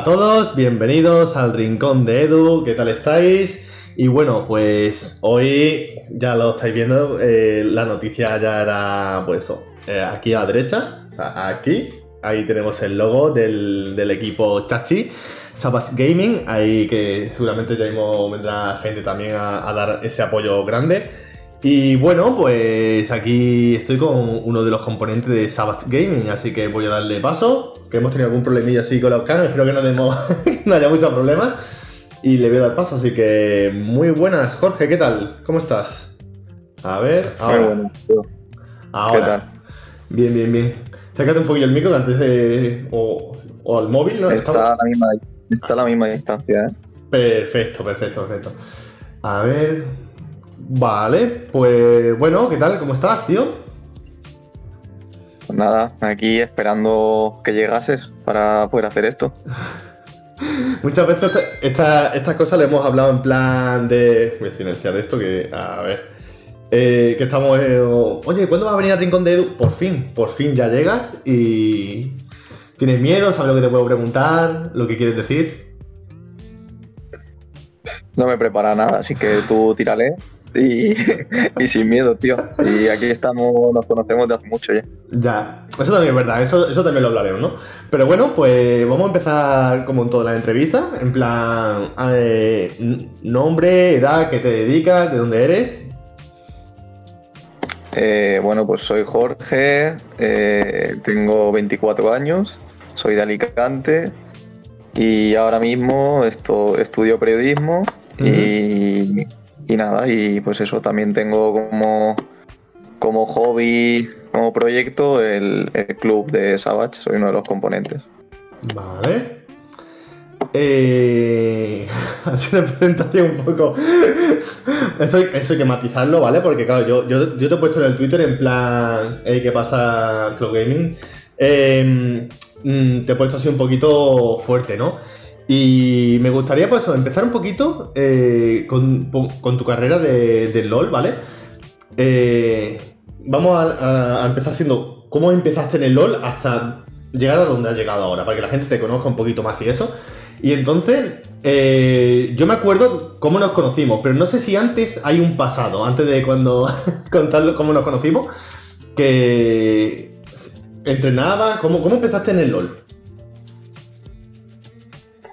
A todos, bienvenidos al Rincón de Edu, ¿qué tal estáis? Y bueno, pues hoy ya lo estáis viendo, eh, la noticia ya era, pues eh, aquí a la derecha, o sea, aquí, ahí tenemos el logo del, equipo Chachi, Savage Gaming, ahí que seguramente ya mismo vendrá gente también a dar ese apoyo grande. Y bueno, pues aquí estoy con uno de los componentes de Savage Gaming, así que voy a darle paso, que hemos tenido algún problemilla así con los canos, espero que no, demos, no haya muchos problemas. Y le voy a dar paso, así que muy buenas, Jorge, ¿qué tal? ¿Cómo estás? A ver, ahora. Ahora. ¿Qué tal? Bien, bien, bien. Acércate un poquillo el micro antes de. O, o al móvil, ¿no? Está Estamos- la misma, está a la misma distancia, ¿eh? Perfecto, perfecto, perfecto. A ver. Vale, pues bueno, ¿qué tal? ¿Cómo estás, tío? Pues nada, aquí esperando que llegases para poder hacer esto. Muchas veces esta- esta- estas cosas le hemos hablado en plan de. Voy a silenciar esto que. A ver. Eh, que estamos. eh, Oye, ¿cuándo va a venir al rincón de Edu? Por fin, por fin ya llegas y. ¿Tienes miedo? ¿Sabes lo que te puedo preguntar? ¿Lo que quieres decir? No me prepara nada, así que tú tírale y, y sin miedo, tío. Y aquí estamos, nos conocemos de hace mucho ya. Ya, eso también es verdad, eso, eso también lo hablaremos, ¿no? Pero bueno, pues vamos a empezar como en todas las entrevistas, en plan, eh, nombre, edad, qué te dedicas, de dónde eres. Eh, bueno, pues soy Jorge, eh, tengo 24 años, soy de Alicante y ahora mismo esto, estudio periodismo y, y nada, y pues eso, también tengo como, como hobby, como proyecto el, el club de Savage, soy uno de los componentes. Vale. Eh, sido una presentación un poco. Esto, eso hay que matizarlo, ¿vale? Porque, claro, yo, yo, yo te he puesto en el Twitter en plan. "Ey, ¿Qué pasa, Cloud Gaming? Eh, mm, te he puesto así un poquito fuerte, ¿no? Y me gustaría, pues, empezar un poquito eh, con, tu carrera de, LOL, ¿vale? Eh, vamos a, empezar haciendo cómo empezaste en el LOL hasta llegar a donde has llegado ahora, para que la gente te conozca un poquito más y eso. Y entonces, eh, yo me acuerdo cómo nos conocimos, pero no sé si antes hay un pasado, antes de cuando contarlo cómo nos conocimos, que entrenaba, ¿cómo, cómo empezaste en el LOL?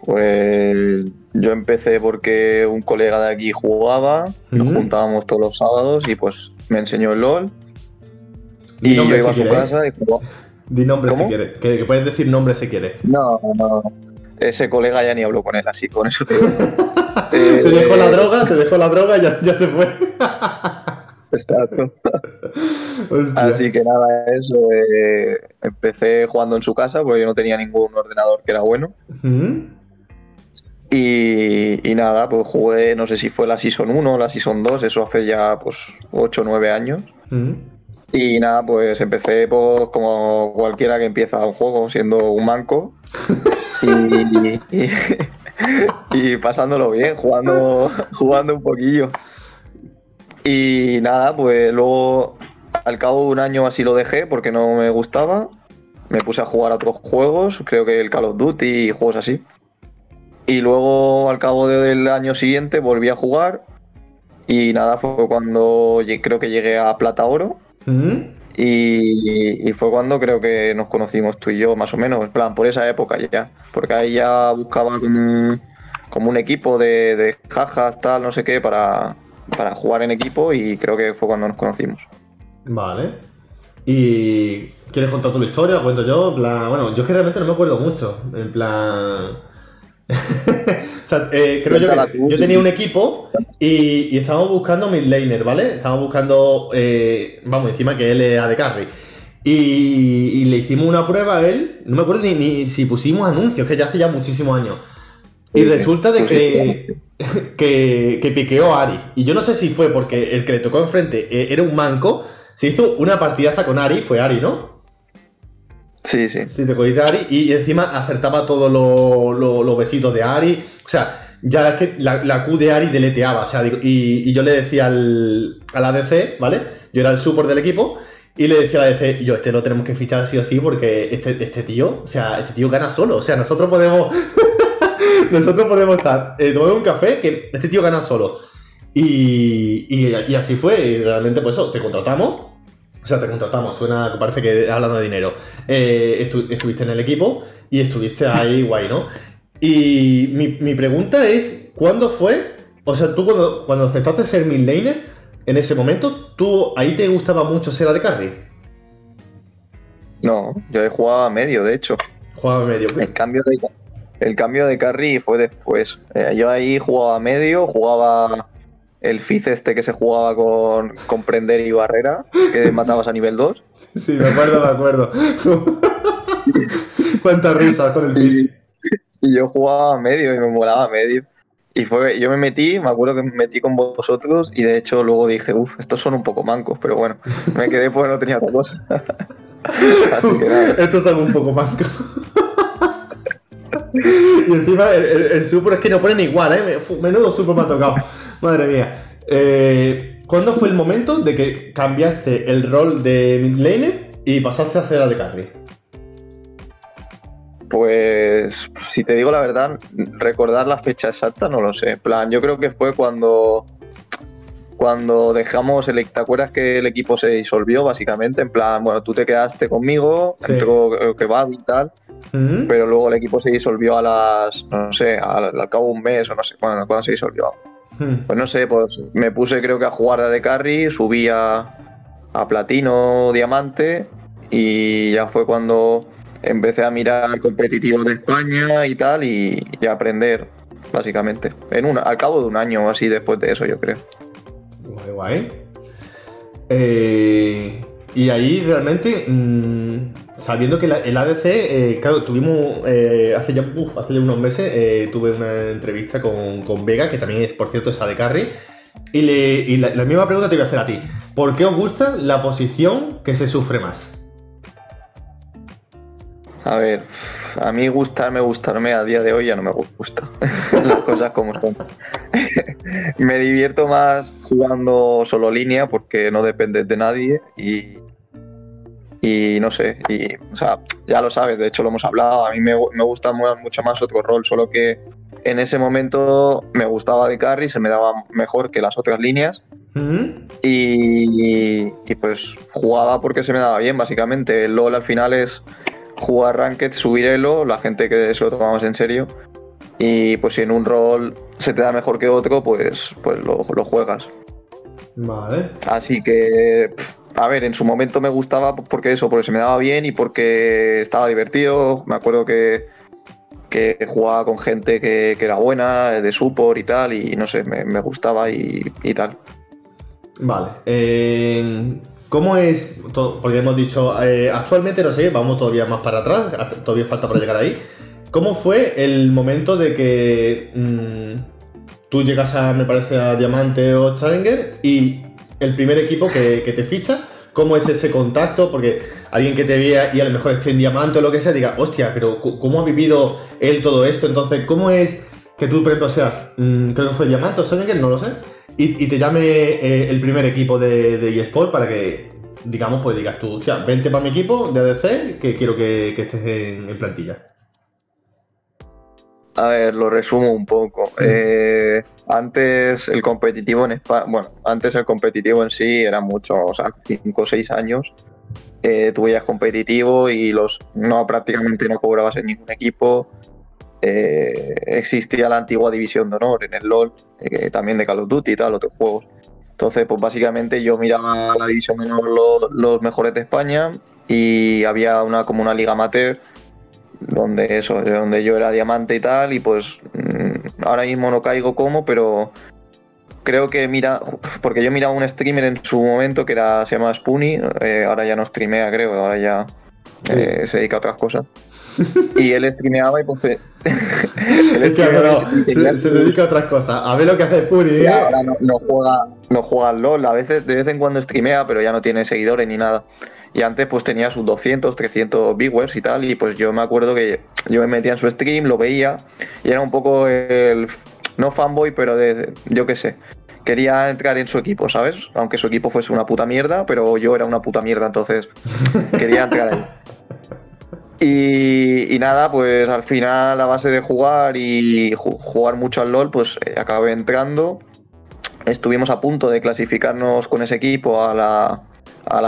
Pues yo empecé porque un colega de aquí jugaba, nos juntábamos todos los sábados y pues me enseñó el LOL. Di Y yo iba a si su ¿eh? casa y jugaba. Di nombre si ¿Cómo? quieres, que, puedes decir nombre si quieres. No, no. Ese colega ya ni habló con él, así con eso te digo. Eh, Te dejó la droga, te dejó la droga y ya, ya se fue. Exacto. Hostia. Así que nada, eso. eh, empecé jugando en su casa porque yo no tenía ningún ordenador que era bueno. Y, y nada, pues jugué, no sé si fue la Season 1 o la Season 2, eso hace ya pues 8 o 9 años. Ujú. Y nada, pues empecé pues, como cualquiera que empieza un juego, siendo un manco. Y, y- y pasándolo bien, jugando, jugando un poquillo. Y nada, pues luego al cabo de un año así lo dejé porque no me gustaba. Me puse a jugar a otros juegos, creo que el Call of Duty y juegos así. Y luego al cabo del año siguiente volví a jugar. Y nada, fue cuando creo que llegué a Plata Oro. Ujú. Y, y fue cuando creo que nos conocimos tú y yo, más o menos, en plan, por esa época ya. Porque ahí ya buscaba como, como un equipo de, de jajas, tal, no sé qué, para, para jugar en equipo y creo que fue cuando nos conocimos. Vale. ¿Y quieres contar tu historia? ¿O cuento yo? En plan, bueno, yo es que realmente no me acuerdo mucho. En plan. o sea, eh, creo yo que yo tenía un equipo y, y estábamos buscando mid laner, ¿vale? Estábamos buscando, eh, vamos, encima que él es AD Carry. Y, y le hicimos una prueba a él, no me acuerdo ni, ni si pusimos anuncios, que ya hace ya muchísimos años. Y resulta de que, que, que piqueó a Ari. Y yo no sé si fue porque el que le tocó enfrente eh, era un manco. Se hizo una partidaza con Ari, fue Ari, ¿no? Sí, sí. Sí, te cogiste a Ari y encima acertaba todos los besitos de Ari. O sea, ya es que la, la Q de Ari deleteaba. O sea, y, y yo le decía al, al ADC, ¿vale? Yo era el support del equipo. Y le decía a la DC, yo, este lo tenemos que fichar así o así porque este, este tío, o sea, este tío gana solo. O sea, nosotros podemos. nosotros podemos estar eh, un café que este tío gana solo. Y, y, y así fue. Y realmente, pues eso, te contratamos. O sea, te contratamos. Suena, parece que hablando de dinero. Eh, estu- estuviste en el equipo y estuviste ahí guay, ¿no? Y mi, mi pregunta es, ¿cuándo fue? O sea, tú cuando, cuando aceptaste ser mid laner, en ese momento, ¿tú ahí te gustaba mucho ser AD Carry? No, yo he jugado a medio, de hecho. Jugaba medio. El cambio de, el cambio de carry fue después. Eh, yo ahí jugaba a medio, jugaba el Fizz este que se jugaba con, con prender y barrera, que matabas a nivel 2. Sí, me acuerdo, me acuerdo. Cuántas risas con el feed. Y, y yo jugaba a medio y me molaba a medio. Y fue, yo me metí, me acuerdo que me metí con vosotros y de hecho luego dije, uff, estos son un poco mancos, pero bueno, me quedé porque no tenía otra cosa. Así que nada. Esto es algo un poco manco. y encima el, el, el super es que no ponen igual, ¿eh? Menudo super me ha tocado. Madre mía. Eh, ¿Cuándo fue el momento de que cambiaste el rol de mid laner y pasaste a hacer a de carry? Pues, si te digo la verdad, recordar la fecha exacta no lo sé. En plan, yo creo que fue cuando cuando dejamos el ¿te acuerdas que el equipo se disolvió básicamente? En plan, bueno, tú te quedaste conmigo, Sí. entró creo que va y tal, pero luego el equipo se disolvió a las, no sé, al, al cabo de un mes o no sé cuándo se disolvió. ¿Mm? Pues no sé, pues me puse creo que a jugar de carry, subí a, a platino, diamante y ya fue cuando empecé a mirar competitivo de España y tal y, y a aprender básicamente. En un, al cabo de un año o así después de eso yo creo. Guay, guay. Eh, y ahí realmente, mm, sabiendo que el ADC, eh, claro, tuvimos eh, hace, ya, hace unos meses, eh, tuve una entrevista con, con Vega, que también es, por cierto, es AD Carry, y, la misma pregunta te voy a hacer a ti. ¿Por qué os gusta la posición que se sufre más? A ver, a mí gustarme, gustarme a día de hoy ya no me gusta. Las cosas como son. me divierto más jugando solo línea porque no dependes de nadie y, y no sé, y, o sea, ya lo sabes, de hecho lo hemos hablado, a mí me, me gusta mu- mucho más otro rol, solo que en ese momento me gustaba de carry, se me daba mejor que las otras líneas ¿Mm? y, y, pues jugaba porque se me daba bien, básicamente. El LOL al final es jugar Ranked, subir elo, la gente que se lo tomamos en serio. Y pues si en un rol se te da mejor que otro, pues, pues lo, lo juegas. Vale. Así que, a ver, en su momento me gustaba porque eso, porque se me daba bien y porque estaba divertido. Me acuerdo que, que jugaba con gente que, que era buena, de support y tal, y no sé, me, me gustaba y, y tal. Vale. ¿Cómo es? Porque hemos dicho, eh, actualmente no sé, vamos todavía más para atrás, todavía falta para llegar ahí. ¿Cómo fue el momento de que mm, tú llegas a, me parece, a Diamante o Challenger y el primer equipo que, que te ficha? ¿Cómo es ese contacto? Porque alguien que te vea y a lo mejor esté en Diamante o lo que sea, diga, hostia, pero ¿cómo ha vivido él todo esto? Entonces, ¿cómo es que tú, por seas, mm, creo que fue Diamante o Challenger, no lo sé, y, te llame eh, el primer equipo de, eSport para que, digamos, pues digas tú, hostia, vente para mi equipo de ADC que quiero que, que estés en plantilla. A ver, lo resumo un poco. Eh, antes el competitivo en España, bueno, antes el competitivo en sí era mucho, o sea, 5 o 6 años. Eh, tú veías competitivo y los no prácticamente no cobrabas en ningún equipo. Eh, existía la antigua división de honor en el LOL, eh, también de Call of Duty y tal, otros juegos. Entonces, pues básicamente yo miraba la división de honor lo- los mejores de España y había una como una liga amateur donde eso, de donde yo era diamante y tal, y pues mm, ahora mismo no caigo como, pero creo que mira, porque yo miraba un streamer en su momento que era, se llama Spoonie, eh, ahora ya no streamea, creo, ahora ya eh, se dedica a otras cosas. Y él streameaba y pues... eh, él Es que se, se dedica a otras cosas. A ver lo que hace y ¿eh? ahora no, no juega, no juega al LOL, a veces de vez en cuando streamea, pero ya no tiene seguidores ni nada. Y antes pues tenía sus 200, 300 viewers y tal, y pues yo me acuerdo que yo me metía en su stream, lo veía, y era un poco el, no fanboy, pero de, yo qué sé, quería entrar en su equipo, ¿sabes? Aunque su equipo fuese una puta mierda, pero yo era una puta mierda, entonces quería entrar ahí. Y, nada, pues al final a base de jugar y jugar mucho al LOL, pues eh, acabé entrando. Estuvimos a punto de clasificarnos con ese equipo a la,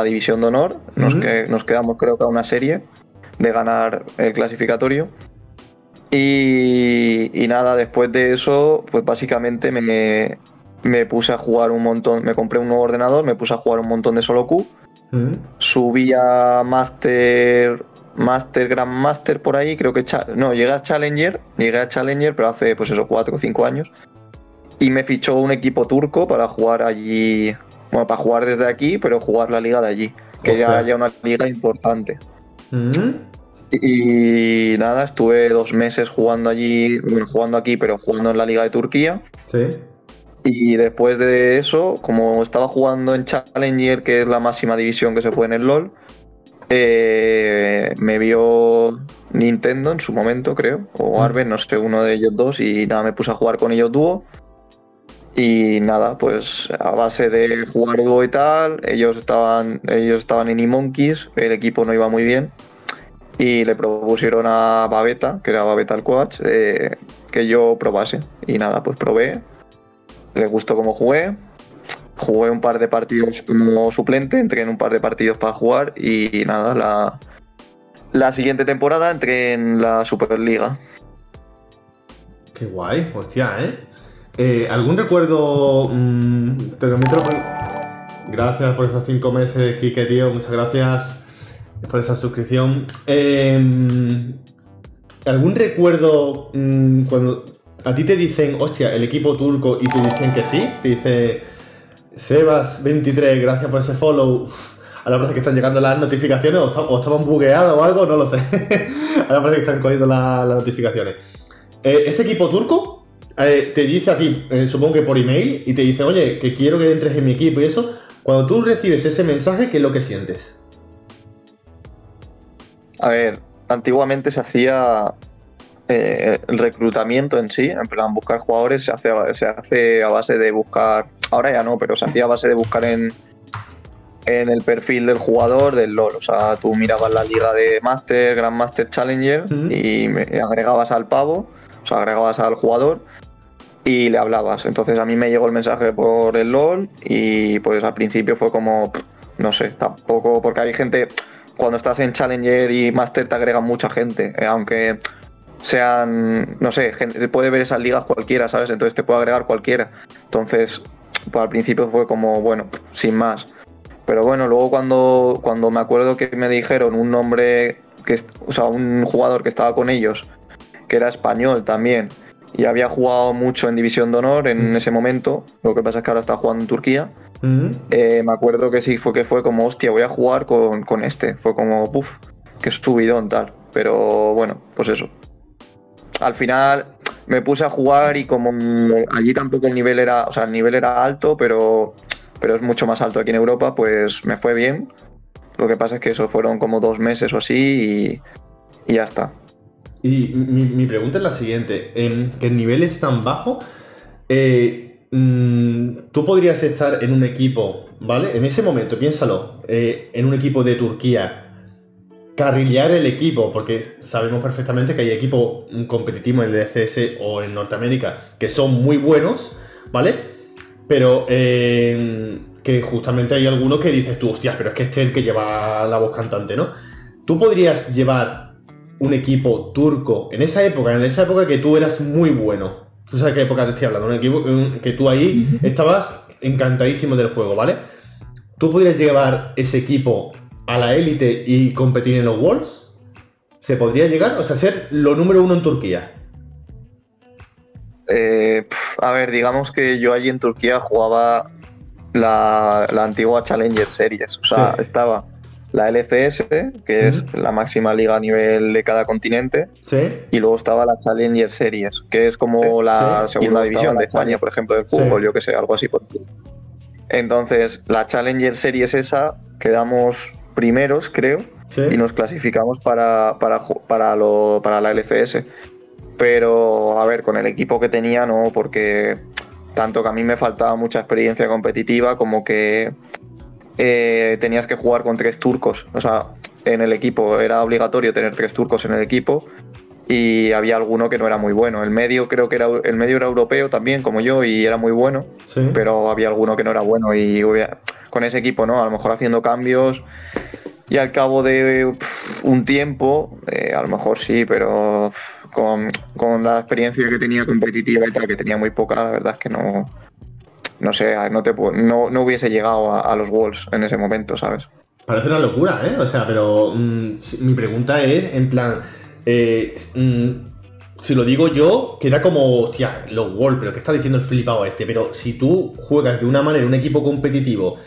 División de Honor. Nos, que, nos quedamos creo que a una serie de ganar el clasificatorio. Y, y, nada, después de eso, pues básicamente me, me puse a jugar un montón, me compré un nuevo ordenador, me puse a jugar un montón de solo Q. Subí a Master, Master, Grand Master por ahí, creo que, no, llegué a Challenger, llegué a Challenger, pero hace pues eso, 4 o 5 años. Y me fichó un equipo turco para jugar allí, bueno, para jugar desde aquí, pero jugar la liga de allí, que ya haya una liga importante. Y nada, estuve dos meses jugando allí, jugando aquí, pero jugando en la liga de Turquía. Sí. Y después de eso, como estaba jugando en Challenger, que es la máxima división que se puede en el LOL, eh, me vio Nintendo en su momento, creo, o mm. Arben, no sé, uno de ellos dos, y nada, me puse a jugar con ellos dúo. Y nada, pues a base de jugar dúo y tal, ellos estaban, ellos estaban en E-Monkeys, el equipo no iba muy bien. Y le propusieron a Babeta, que era Babeta el coach, eh, que yo probase. Y nada, pues probé le gustó cómo jugué. Jugué un par de partidos como suplente, entré en un par de partidos para jugar y nada, la, la siguiente temporada entré en la Superliga. Qué guay, hostia, ¿eh? Eh algún recuerdo? Mm, gracias por esos cinco meses, Kike, tío. Muchas gracias por esa suscripción. Em, ¿Algún recuerdo mm, cuando a ti te dicen, hostia, el equipo turco y te dicen que sí, te dice Sebas23, gracias por ese follow. Ahora parece que están llegando las notificaciones o, estaban bugueados o algo, no lo sé. Ahora parece que están cogiendo las notificaciones. Eh, ese equipo turco eh, te dice a ti, eh, supongo que por email, y te dice, oye, que quiero que entres en mi equipo y eso. Cuando tú recibes ese mensaje, ¿qué es lo que sientes? A ver, antiguamente se hacía eh, el reclutamiento en sí, en plan buscar jugadores se hace, se hace a base de buscar, ahora ya no, pero se hacía a base de buscar en, en el perfil del jugador del LOL. O sea, tú mirabas la liga de Master, Grand Master Challenger y agregabas al pavo, o sea, agregabas al jugador y le hablabas. Entonces a mí me llegó el mensaje por el LOL y pues al principio fue como, no sé, tampoco, porque hay gente, cuando estás en Challenger y Master te agregan mucha gente, eh, aunque sean, no sé, gente, puede ver esas ligas cualquiera, ¿sabes? Entonces te puede agregar cualquiera. Entonces, pues al principio fue como, bueno, sin más. Pero bueno, luego cuando, cuando me acuerdo que me dijeron un nombre, que, o sea, un jugador que estaba con ellos, que era español también, y había jugado mucho en División de Honor en mm. ese momento, lo que pasa es que ahora está jugando en Turquía. Mm. Eh, me acuerdo que sí, fue que fue como, hostia, voy a jugar con, con este. Fue como, puff, que subidón tal. Pero bueno, pues eso al final me puse a jugar y como allí tampoco el nivel era, o sea, el nivel era alto, pero, pero es mucho más alto aquí en Europa, pues me fue bien. Lo que pasa es que eso fueron como dos meses o así y, ya está. Y mi, pregunta es la siguiente, en que el nivel es tan bajo, eh, mm, tú podrías estar en un equipo, ¿vale? En ese momento, piénsalo, eh, en un equipo de Turquía carrilear el equipo, porque sabemos perfectamente que hay equipos competitivos en el ECS o en Norteamérica que son muy buenos, ¿vale? Pero eh, que justamente hay algunos que dices tú, hostias, pero es que este es el que lleva la voz cantante, ¿no? Tú podrías llevar un equipo turco en esa época, en esa época que tú eras muy bueno. Tú sabes qué época te estoy hablando, un equipo que tú ahí estabas encantadísimo del juego, ¿vale? Tú podrías llevar ese equipo a la élite y competir en los Worlds? ¿Se podría llegar? O sea, ser lo número uno en Turquía. Eh, a ver, digamos que yo allí en Turquía jugaba la, antigua Challenger Series. O sea, estaba la LCS, que es la máxima liga a nivel de cada continente. Y luego estaba la Challenger Series, que es como la segunda división de España, por ejemplo, del fútbol, yo que sé, algo así. Por Entonces, la Challenger Series esa, quedamos primeros, creo, y nos clasificamos para, para, para, lo, para la LCS. Pero, a ver, con el equipo que tenía, no, porque tanto que a mí me faltaba mucha experiencia competitiva como que eh, tenías que jugar con tres turcos. O sea, en el equipo era obligatorio tener tres turcos en el equipo y había alguno que no era muy bueno. El medio creo que era el medio era europeo también, como yo, y era muy bueno, Sí. pero había alguno que no era bueno y con ese equipo, ¿no? A lo mejor haciendo cambios y al cabo de un tiempo, eh, a lo mejor sí, pero con, con la experiencia que tenía competitiva y tal, que tenía muy poca, la verdad es que no, no sé, no, te, no, no hubiese llegado a, los Wolves en ese momento, ¿sabes? Parece una locura, ¿eh? O sea, pero mm, mi pregunta es, en plan, eh, mm, si lo digo yo, queda como, hostia, los World, pero ¿qué está diciendo el flipado este? Pero si tú juegas de una manera un equipo competitivo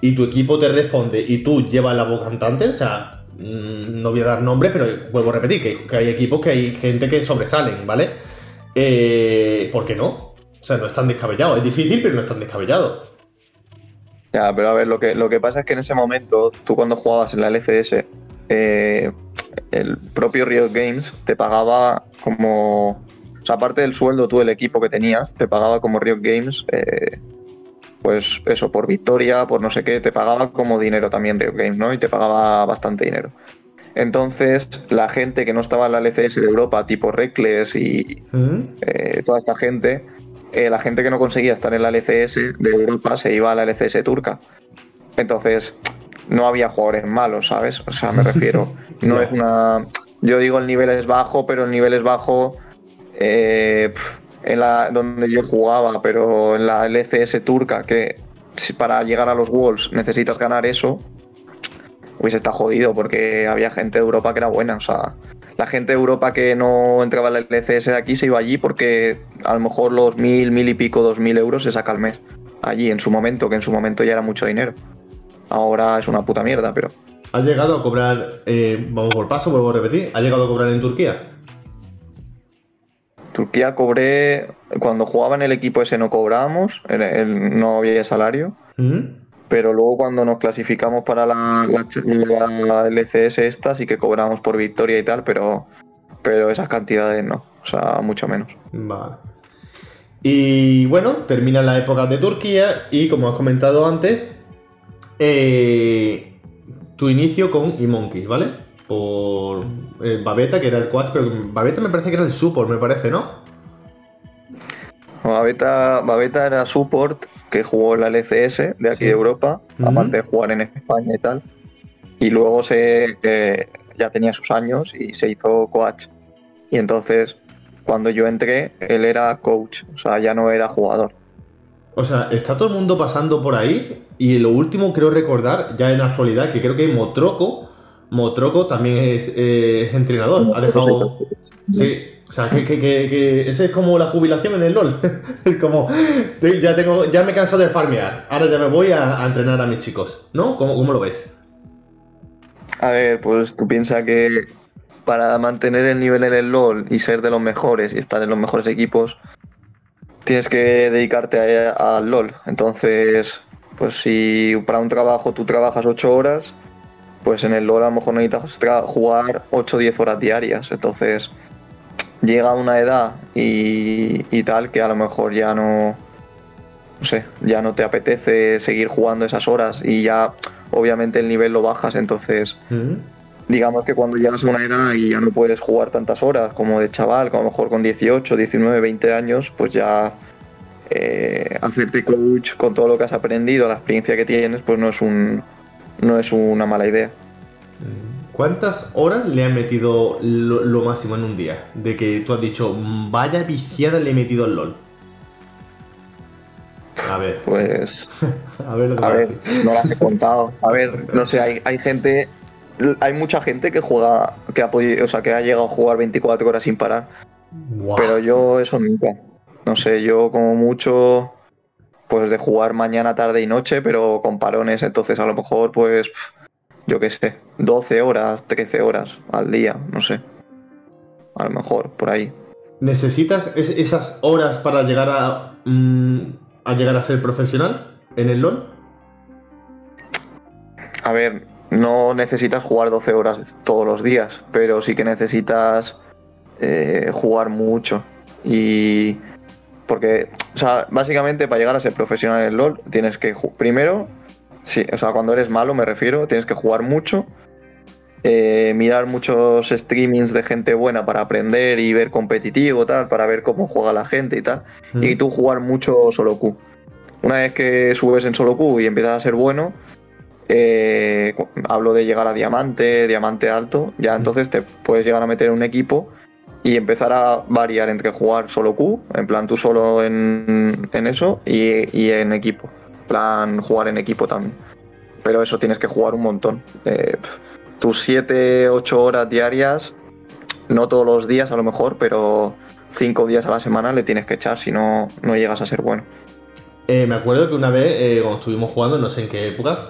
y tu equipo te responde y tú llevas la voz cantante, o sea, mm, no voy a dar nombre, pero vuelvo a repetir, que, que hay equipos que hay gente que sobresalen, ¿vale? Eh, ¿Por qué no? O sea, no es tan descabellado. Es difícil, pero no es tan descabellado. Ya, pero a ver, lo que, lo que pasa es que en ese momento, tú cuando jugabas en la LCS, eh, el propio Riot Games te pagaba como. O sea, aparte del sueldo, tú, el equipo que tenías, te pagaba como Riot Games, eh, pues eso, por victoria, por no sé qué, te pagaba como dinero también Riot Games, ¿no? Y te pagaba bastante dinero. Entonces, la gente que no estaba en la LCS de Europa, tipo Reckless y, ¿Mm? eh, toda esta gente, eh, la gente que no conseguía estar en la LCS de Europa se iba a la LCS turca. Entonces, no había jugadores malos, ¿sabes? O sea, me refiero, no es una... Yo digo el nivel es bajo, pero el nivel es bajo eh, en la, donde yo jugaba, pero en la LCS turca, que para llegar a los Wolves necesitas ganar eso, hubiese estado jodido porque había gente de Europa que era buena. O sea, la gente de Europa que no entraba en la LCS de aquí se iba allí porque a lo mejor los mil, mil y pico, dos mil euros se saca al mes. Allí en su momento, que en su momento ya era mucho dinero. Ahora es una puta mierda, pero. ¿Has llegado a cobrar, eh, vamos por paso, vuelvo a repetir, ¿has llegado a cobrar en Turquía? Turquía cobré. Cuando jugaba en el equipo ese no cobrábamos, el- el- no había salario. ¿Mm? Pero luego cuando nos clasificamos para la, la, la LCS esta sí que cobramos por victoria y tal, pero, pero esas cantidades no. O sea, mucho menos. Vale. Y bueno, termina la época de Turquía y como has comentado antes, eh, tu inicio con eMonkey, ¿vale? Por eh, Babeta, que era el quad, pero Babeta me parece que era el support, me parece, ¿no? Babeta, Babeta era support que jugó en la LCS de aquí Sí. de Europa, aparte de jugar en España y tal. Y luego se eh, ya tenía sus años y se hizo coach. Y entonces, cuando yo entré, él era coach, o sea, ya no era jugador. O sea, está todo el mundo pasando por ahí y lo último creo recordar, ya en la actualidad, que creo que Motroco, Motroco también es, eh, es entrenador, ha dejado... Sí, o sea, que, que, que, ese es como la jubilación en el LOL. es como, ya, tengo, ya me he cansado de farmear, ahora ya me voy a, entrenar a mis chicos, ¿no? ¿Cómo, cómo lo ves? A ver, pues tú piensas que para mantener el nivel en el LOL y ser de los mejores y estar en los mejores equipos, tienes que dedicarte al LOL. Entonces, pues si para un trabajo tú trabajas 8 horas, pues en el LOL a lo mejor necesitas jugar 8 o 10 horas diarias. Entonces, llega una edad y, y tal que a lo mejor ya no, no sé, ya no te apetece seguir jugando esas horas y ya obviamente el nivel lo bajas, entonces ¿Mm? digamos que cuando llegas a una edad y ya no puedes jugar tantas horas como de chaval, como a lo mejor con 18, 19, 20 años, pues ya eh, hacerte coach con todo lo que has aprendido, la experiencia que tienes, pues no es un no es una mala idea. ¿Cuántas horas le han metido lo, lo máximo en un día? De que tú has dicho, "Mm, vaya viciada le he metido al LOL. A ver, Pues a ver lo que A ver, no las he contado. A ver, no sé, hay, hay gente, hay mucha gente que juega, que ha podido, o sea, que ha llegado a jugar 24 horas sin parar. Pero yo eso nunca. No sé, yo como mucho, pues de jugar mañana, tarde y noche, pero con parones, entonces a lo mejor, pues, yo qué sé, 12 horas, 13 horas al día, no sé. A lo mejor, por ahí. ¿Necesitas es- esas horas para llegar a, mm, a llegar a ser profesional en el LOL? A ver, no necesitas jugar 12 horas todos los días, pero sí que necesitas eh, jugar mucho. Y, Porque, o sea, básicamente para llegar a ser profesional en LOL tienes que, primero, sí, o sea, cuando eres malo me refiero, tienes que jugar mucho, eh, mirar muchos streamings de gente buena para aprender y ver competitivo, tal, para ver cómo juega la gente y tal. Mm. Y tú jugar mucho solo Q. Una vez que subes en solo Q y empiezas a ser bueno, eh, hablo de llegar a diamante, diamante alto, ya entonces te puedes llegar a meter en un equipo y empezar a variar entre jugar solo Q, en plan tú solo en, en eso, y, y en equipo. Plan jugar en equipo también. Pero eso tienes que jugar un montón. Eh, tus 7, 8 horas diarias, no todos los días a lo mejor, pero 5 días a la semana le tienes que echar, si no, no llegas a ser bueno. Eh, me acuerdo que una vez, eh, cuando estuvimos jugando, no sé en qué época,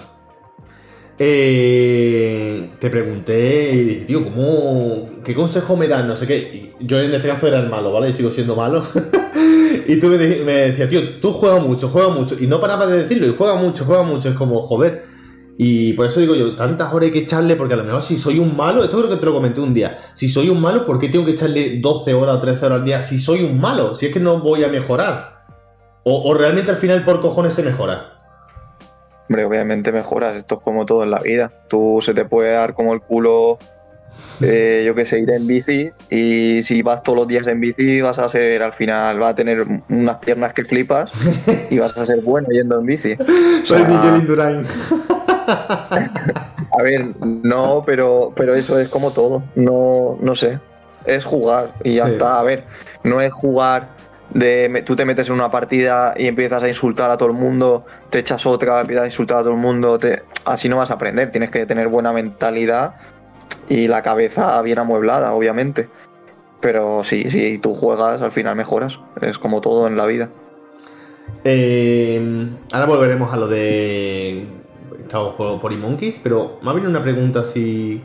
te pregunté, y tío, ¿cómo, ¿qué consejo me das? No sé qué. Yo en este caso era el malo, ¿vale? Y sigo siendo malo. y tú me, decías, tío, tú juegas mucho, juegas mucho. Y no parabas de decirlo, y juega mucho, juega mucho. Es como, joder. Y por eso digo yo, tantas horas hay que echarle, porque a lo mejor si soy un malo, esto creo que te lo comenté un día, si soy un malo, ¿por qué tengo que echarle 12 horas o 13 horas al día si soy un malo? Si es que no voy a mejorar. O, o realmente al final por cojones se mejora. Hombre, obviamente mejoras, esto es como todo en la vida. Tú se te puede dar como el culo, eh, yo que sé, ir en bici y si vas todos los días en bici vas a ser, al final, vas a tener unas piernas que flipas y vas a ser bueno yendo en bici. Soy sea, Miguel Indurain. A ver, no, pero, pero eso es como todo. No, no sé. Es jugar y ya Sí. está. A ver, no es jugar de tú te metes en una partida y empiezas a insultar a todo el mundo, te echas otra, empiezas a insultar a todo el mundo. te- Así no vas a aprender. Tienes que tener buena mentalidad y la cabeza bien amueblada, obviamente. Pero sí, si tú juegas, al final mejoras. Es como todo en la vida. Eh, ahora volveremos a lo de. Estamos por, por eMonkeys, pero me ha venido una pregunta así.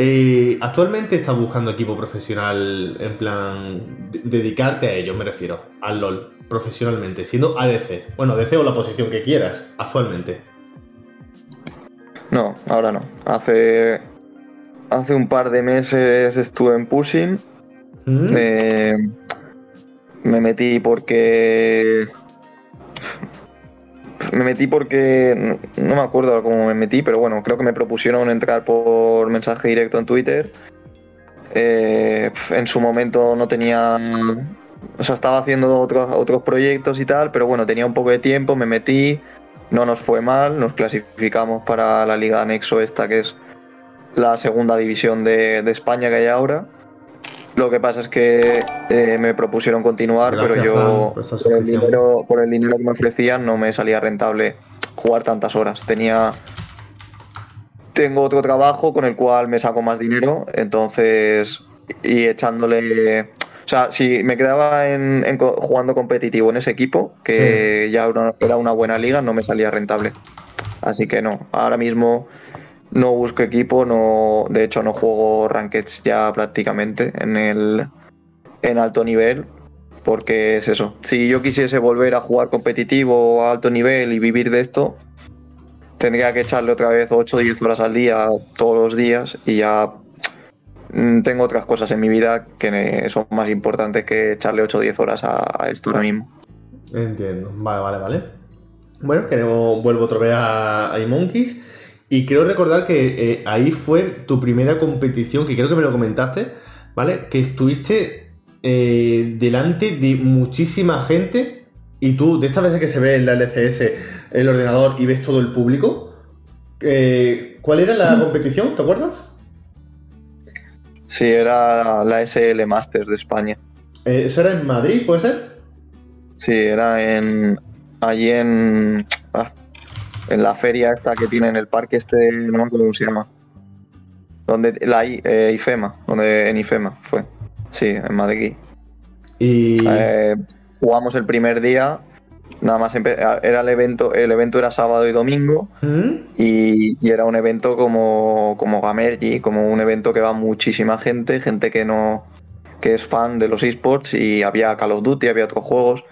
Eh, ¿Actualmente estás buscando equipo profesional en plan de- dedicarte a ello, me refiero, al LOL, profesionalmente, siendo ADC? Bueno, ADC o la posición que quieras, actualmente. No, ahora no. Hace, hace un par de meses estuve en Pushing. ¿Mm? Me, me metí porque. Me metí porque. No, no me acuerdo cómo me metí, pero bueno, creo que me propusieron entrar por mensaje directo en Twitter. Eh, en su momento no tenía. O sea, estaba haciendo otros, otros proyectos y tal, pero bueno, tenía un poco de tiempo, me metí. No nos fue mal, nos clasificamos para la Liga Anexo, esta que es la segunda división de, de España que hay ahora. Lo que pasa es que eh, me propusieron continuar, Gracias, pero yo por el, dinero, por el dinero que me ofrecían no me salía rentable jugar tantas horas. Tenía tengo otro trabajo con el cual me saco más dinero, entonces y echándole, o sea, si me quedaba en, jugando competitivo en ese equipo, que ya era era una buena liga, no me salía rentable. Así que no, ahora mismo no busco equipo, no, de hecho no juego rankeds ya prácticamente en el en alto nivel, porque es eso. Si yo quisiese volver a jugar competitivo a alto nivel y vivir de esto, tendría que echarle otra vez 8 o 10 horas al día, todos los días, y ya mm, tengo otras cosas en mi vida que son más importantes que echarle 8 o 10 horas a, esto ahora mismo. Entiendo. Vale, vale, vale. Bueno, que vuelvo otra vez a, a eMonkeys. Y creo recordar que eh, ahí fue tu primera competición, que creo que me lo comentaste, ¿vale? Que estuviste eh, delante de muchísima gente y tú, de estas veces que se ve en la LCS el ordenador y ves todo el público, eh, ¿cuál era la competición? ¿Te acuerdas? Sí, era la SL Masters de España. Eh, ¿Eso era en Madrid, puede ser? Sí, era en allí en ah, en la feria esta que tiene en el parque este, no me acuerdo cómo se llama. Donde la eh, IFEMA, donde en IFEMA fue. Sí, en Madrid. Y... Eh, jugamos el primer día, nada más era el evento, el evento era sábado y domingo ¿Mm? y, y era un evento como, como Gamergy, como un evento que va muchísima gente, gente que no que es fan de los esports y había Call of Duty, había otros juegos.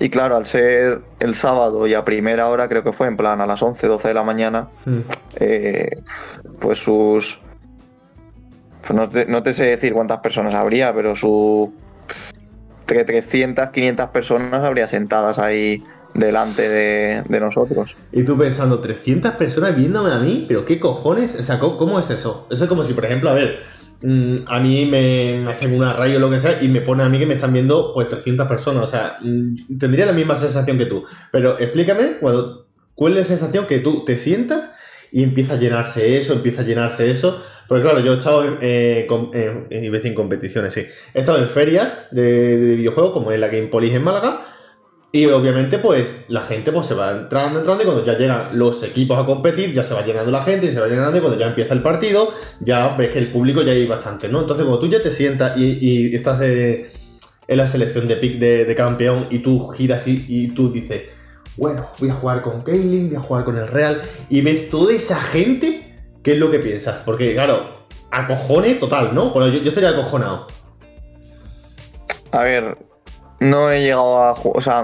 Y claro, al ser el sábado y a primera hora, creo que fue en plan a las 11, 12 de la mañana, Mm. eh, pues sus... pues no, te, no te sé decir cuántas personas habría, pero su entre 300, 500 personas habría sentadas ahí delante de, de nosotros. Y tú pensando, 300 personas viéndome a mí, pero qué cojones, o sea, ¿cómo, cómo es eso? Eso es como si, por ejemplo, a ver, a mí me, hacen una radio o lo que sea y me pone a mí que me están viendo pues 300 personas, o sea, mm, tendría la misma sensación que tú. Pero explícame, cuando, ¿cuál es la sensación que tú te sientas y empieza a llenarse eso, empieza a llenarse eso? Porque claro, yo he estado en, eh, con- a decir en competiciones, sí. He estado en ferias de, de videojuegos, como en la Game Police en Málaga, y obviamente, pues, la gente pues se va entrando, entrando, y cuando ya llegan los equipos a competir, ya se va llenando la gente, y se va llenando, y cuando ya empieza el partido, ya ves que el público ya hay bastante, ¿no? Entonces, cuando tú ya te sientas y, estás eh, en la selección de pick de, campeón, y tú giras y, y tú dices, bueno, voy a jugar con Kaylin, voy a jugar con el Real, y ves toda esa gente, ¿qué es lo que piensas? Porque, claro, acojone total, ¿no? Bueno, yo, yo estaría acojonado. A ver, no he llegado a jugar, o sea,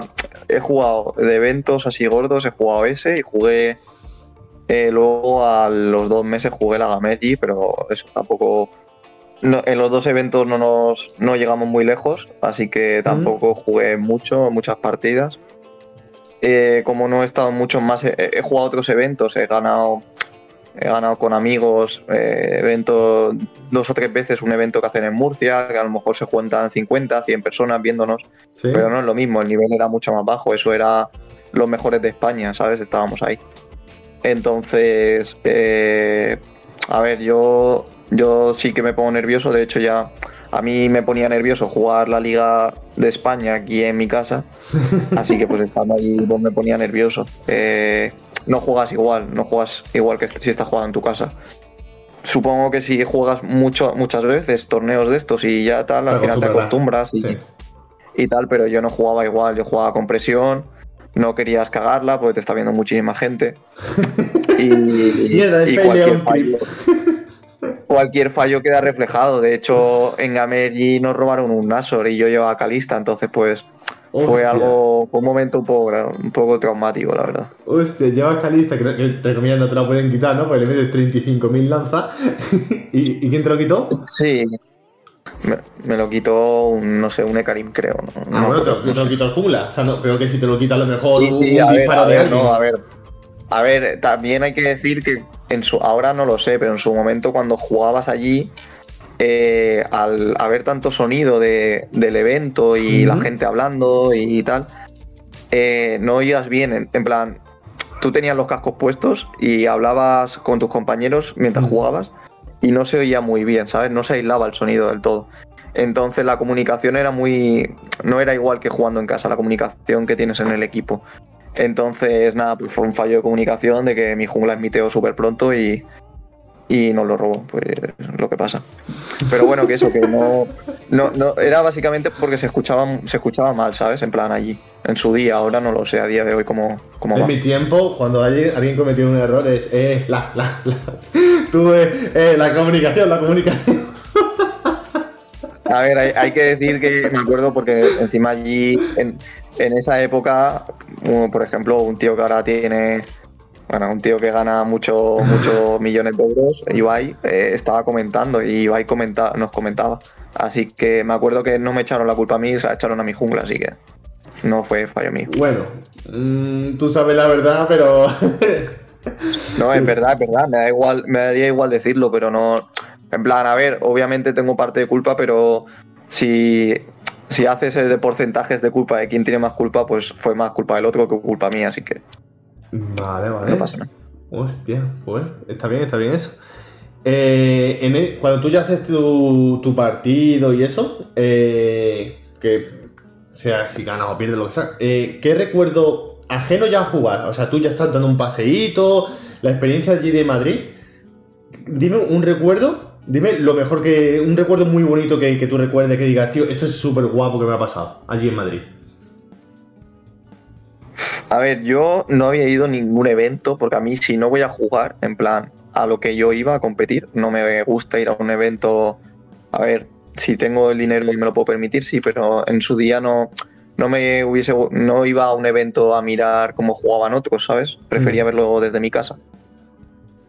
he jugado de eventos así gordos, he jugado ese y jugué, eh, luego a los dos meses jugué la Gameji, pero eso tampoco, no- en los dos eventos no nos no llegamos muy lejos, así que tampoco jugué mucho, muchas partidas. Eh, como no he estado en muchos más, he, he jugado otros eventos, he ganado, he ganado con amigos, eh, eventos, dos o tres veces un evento que hacen en Murcia, que a lo mejor se juntan 50, 100 personas viéndonos, ¿Sí? pero no es lo mismo, el nivel era mucho más bajo, eso era los mejores de España, ¿sabes? Estábamos ahí. Entonces, eh, a ver, yo, yo sí que me pongo nervioso, de hecho ya a mí me ponía nervioso jugar la Liga de España aquí en mi casa, así que pues estando ahí pues, me ponía nervioso. Eh, no juegas igual, no juegas igual que si estás jugando en tu casa. Supongo que si juegas mucho, muchas veces torneos de estos y ya tal, al final te acostumbras y, Sí. y tal, pero yo no jugaba igual, yo jugaba con presión, no querías cagarla porque te está viendo muchísima gente. Y, cualquier fallo, cualquier fallo queda reflejado. De hecho, en Gamergy nos robaron un Nasor y yo llevaba Calista, entonces pues fue algo, fue un momento un poco, un poco traumático, la verdad. Hostia, llevas calista, que, entre comillas no te la pueden quitar, ¿no? Porque le metes 35.000 lanzas. ¿Y, ¿Y quién te lo quitó? Sí. Me, me lo quitó, un, no sé, un Ekarim, creo. No, Ah, No, bueno, te, no te lo quitó el jungla. O sea, no, creo que si te lo quita a lo mejor Sí, un, sí, un a ver, disparo a de ver, alguien. no, a ver. A ver, también hay que decir que en su, ahora no lo sé, pero en su momento cuando jugabas allí, eh, al haber tanto sonido de- del evento y la gente hablando y, tal, eh, no oías bien. En, en plan, tú tenías los cascos puestos y hablabas con tus compañeros mientras jugabas y no se oía muy bien, ¿sabes? No se aislaba el sonido del todo. Entonces la comunicación era muy. no era igual que jugando en casa, la comunicación que tienes en el equipo. Entonces, nada, pues fue un fallo de comunicación de que mi jungla emiteó súper pronto y, y nos lo robó, pues lo que pasa. Pero bueno, que eso, que no, no, no era básicamente porque se escuchaba, se escuchaba mal, ¿sabes? En plan allí, en su día, ahora no lo sé, a día de hoy cómo, cómo En va. mi tiempo, cuando alguien, alguien cometió un error, es eh, la, la, la. Tú, eh, eh, la comunicación, la comunicación. A ver, hay, hay que decir que me acuerdo porque encima allí, en, en esa época, por ejemplo, un tío que ahora tiene, bueno, un tío que gana muchos muchos millones de euros, Ibai, eh, estaba comentando y Ibai comenta, nos comentaba. Así que me acuerdo que no me echaron la culpa a mí, se la echaron a mi jungla, así que no fue fallo mío. Bueno, mm, tú sabes la verdad, pero. No, es verdad, es verdad, me da igual, me daría igual decirlo, pero no. En plan, a ver, obviamente tengo parte de culpa, pero si, si haces el de porcentajes de culpa de quién tiene más culpa, pues fue más culpa del otro que culpa mía, así que vale, vale. no pasa nada. Hostia, pues está bien, está bien eso. Eh, en el- cuando tú ya haces tu, tu partido y eso, eh, que sea si ganas o pierdes lo que sea, eh, ¿qué recuerdo ajeno ya a jugar? O sea, tú ya estás dando un paseíto, la experiencia allí de Madrid. Dime un recuerdo, dime lo mejor que. Un recuerdo muy bonito que, que tú recuerdes, que digas, tío, esto es súper guapo que me ha pasado allí en Madrid. A ver, yo no había ido a ningún evento, porque a mí si no voy a jugar, en plan, a lo que yo iba a competir, no me gusta ir a un evento. A ver, si tengo el dinero y me lo puedo permitir, sí, pero en su día no, no me hubiese, no iba a un evento a mirar cómo jugaban otros, ¿sabes? Prefería Mm. verlo desde mi casa.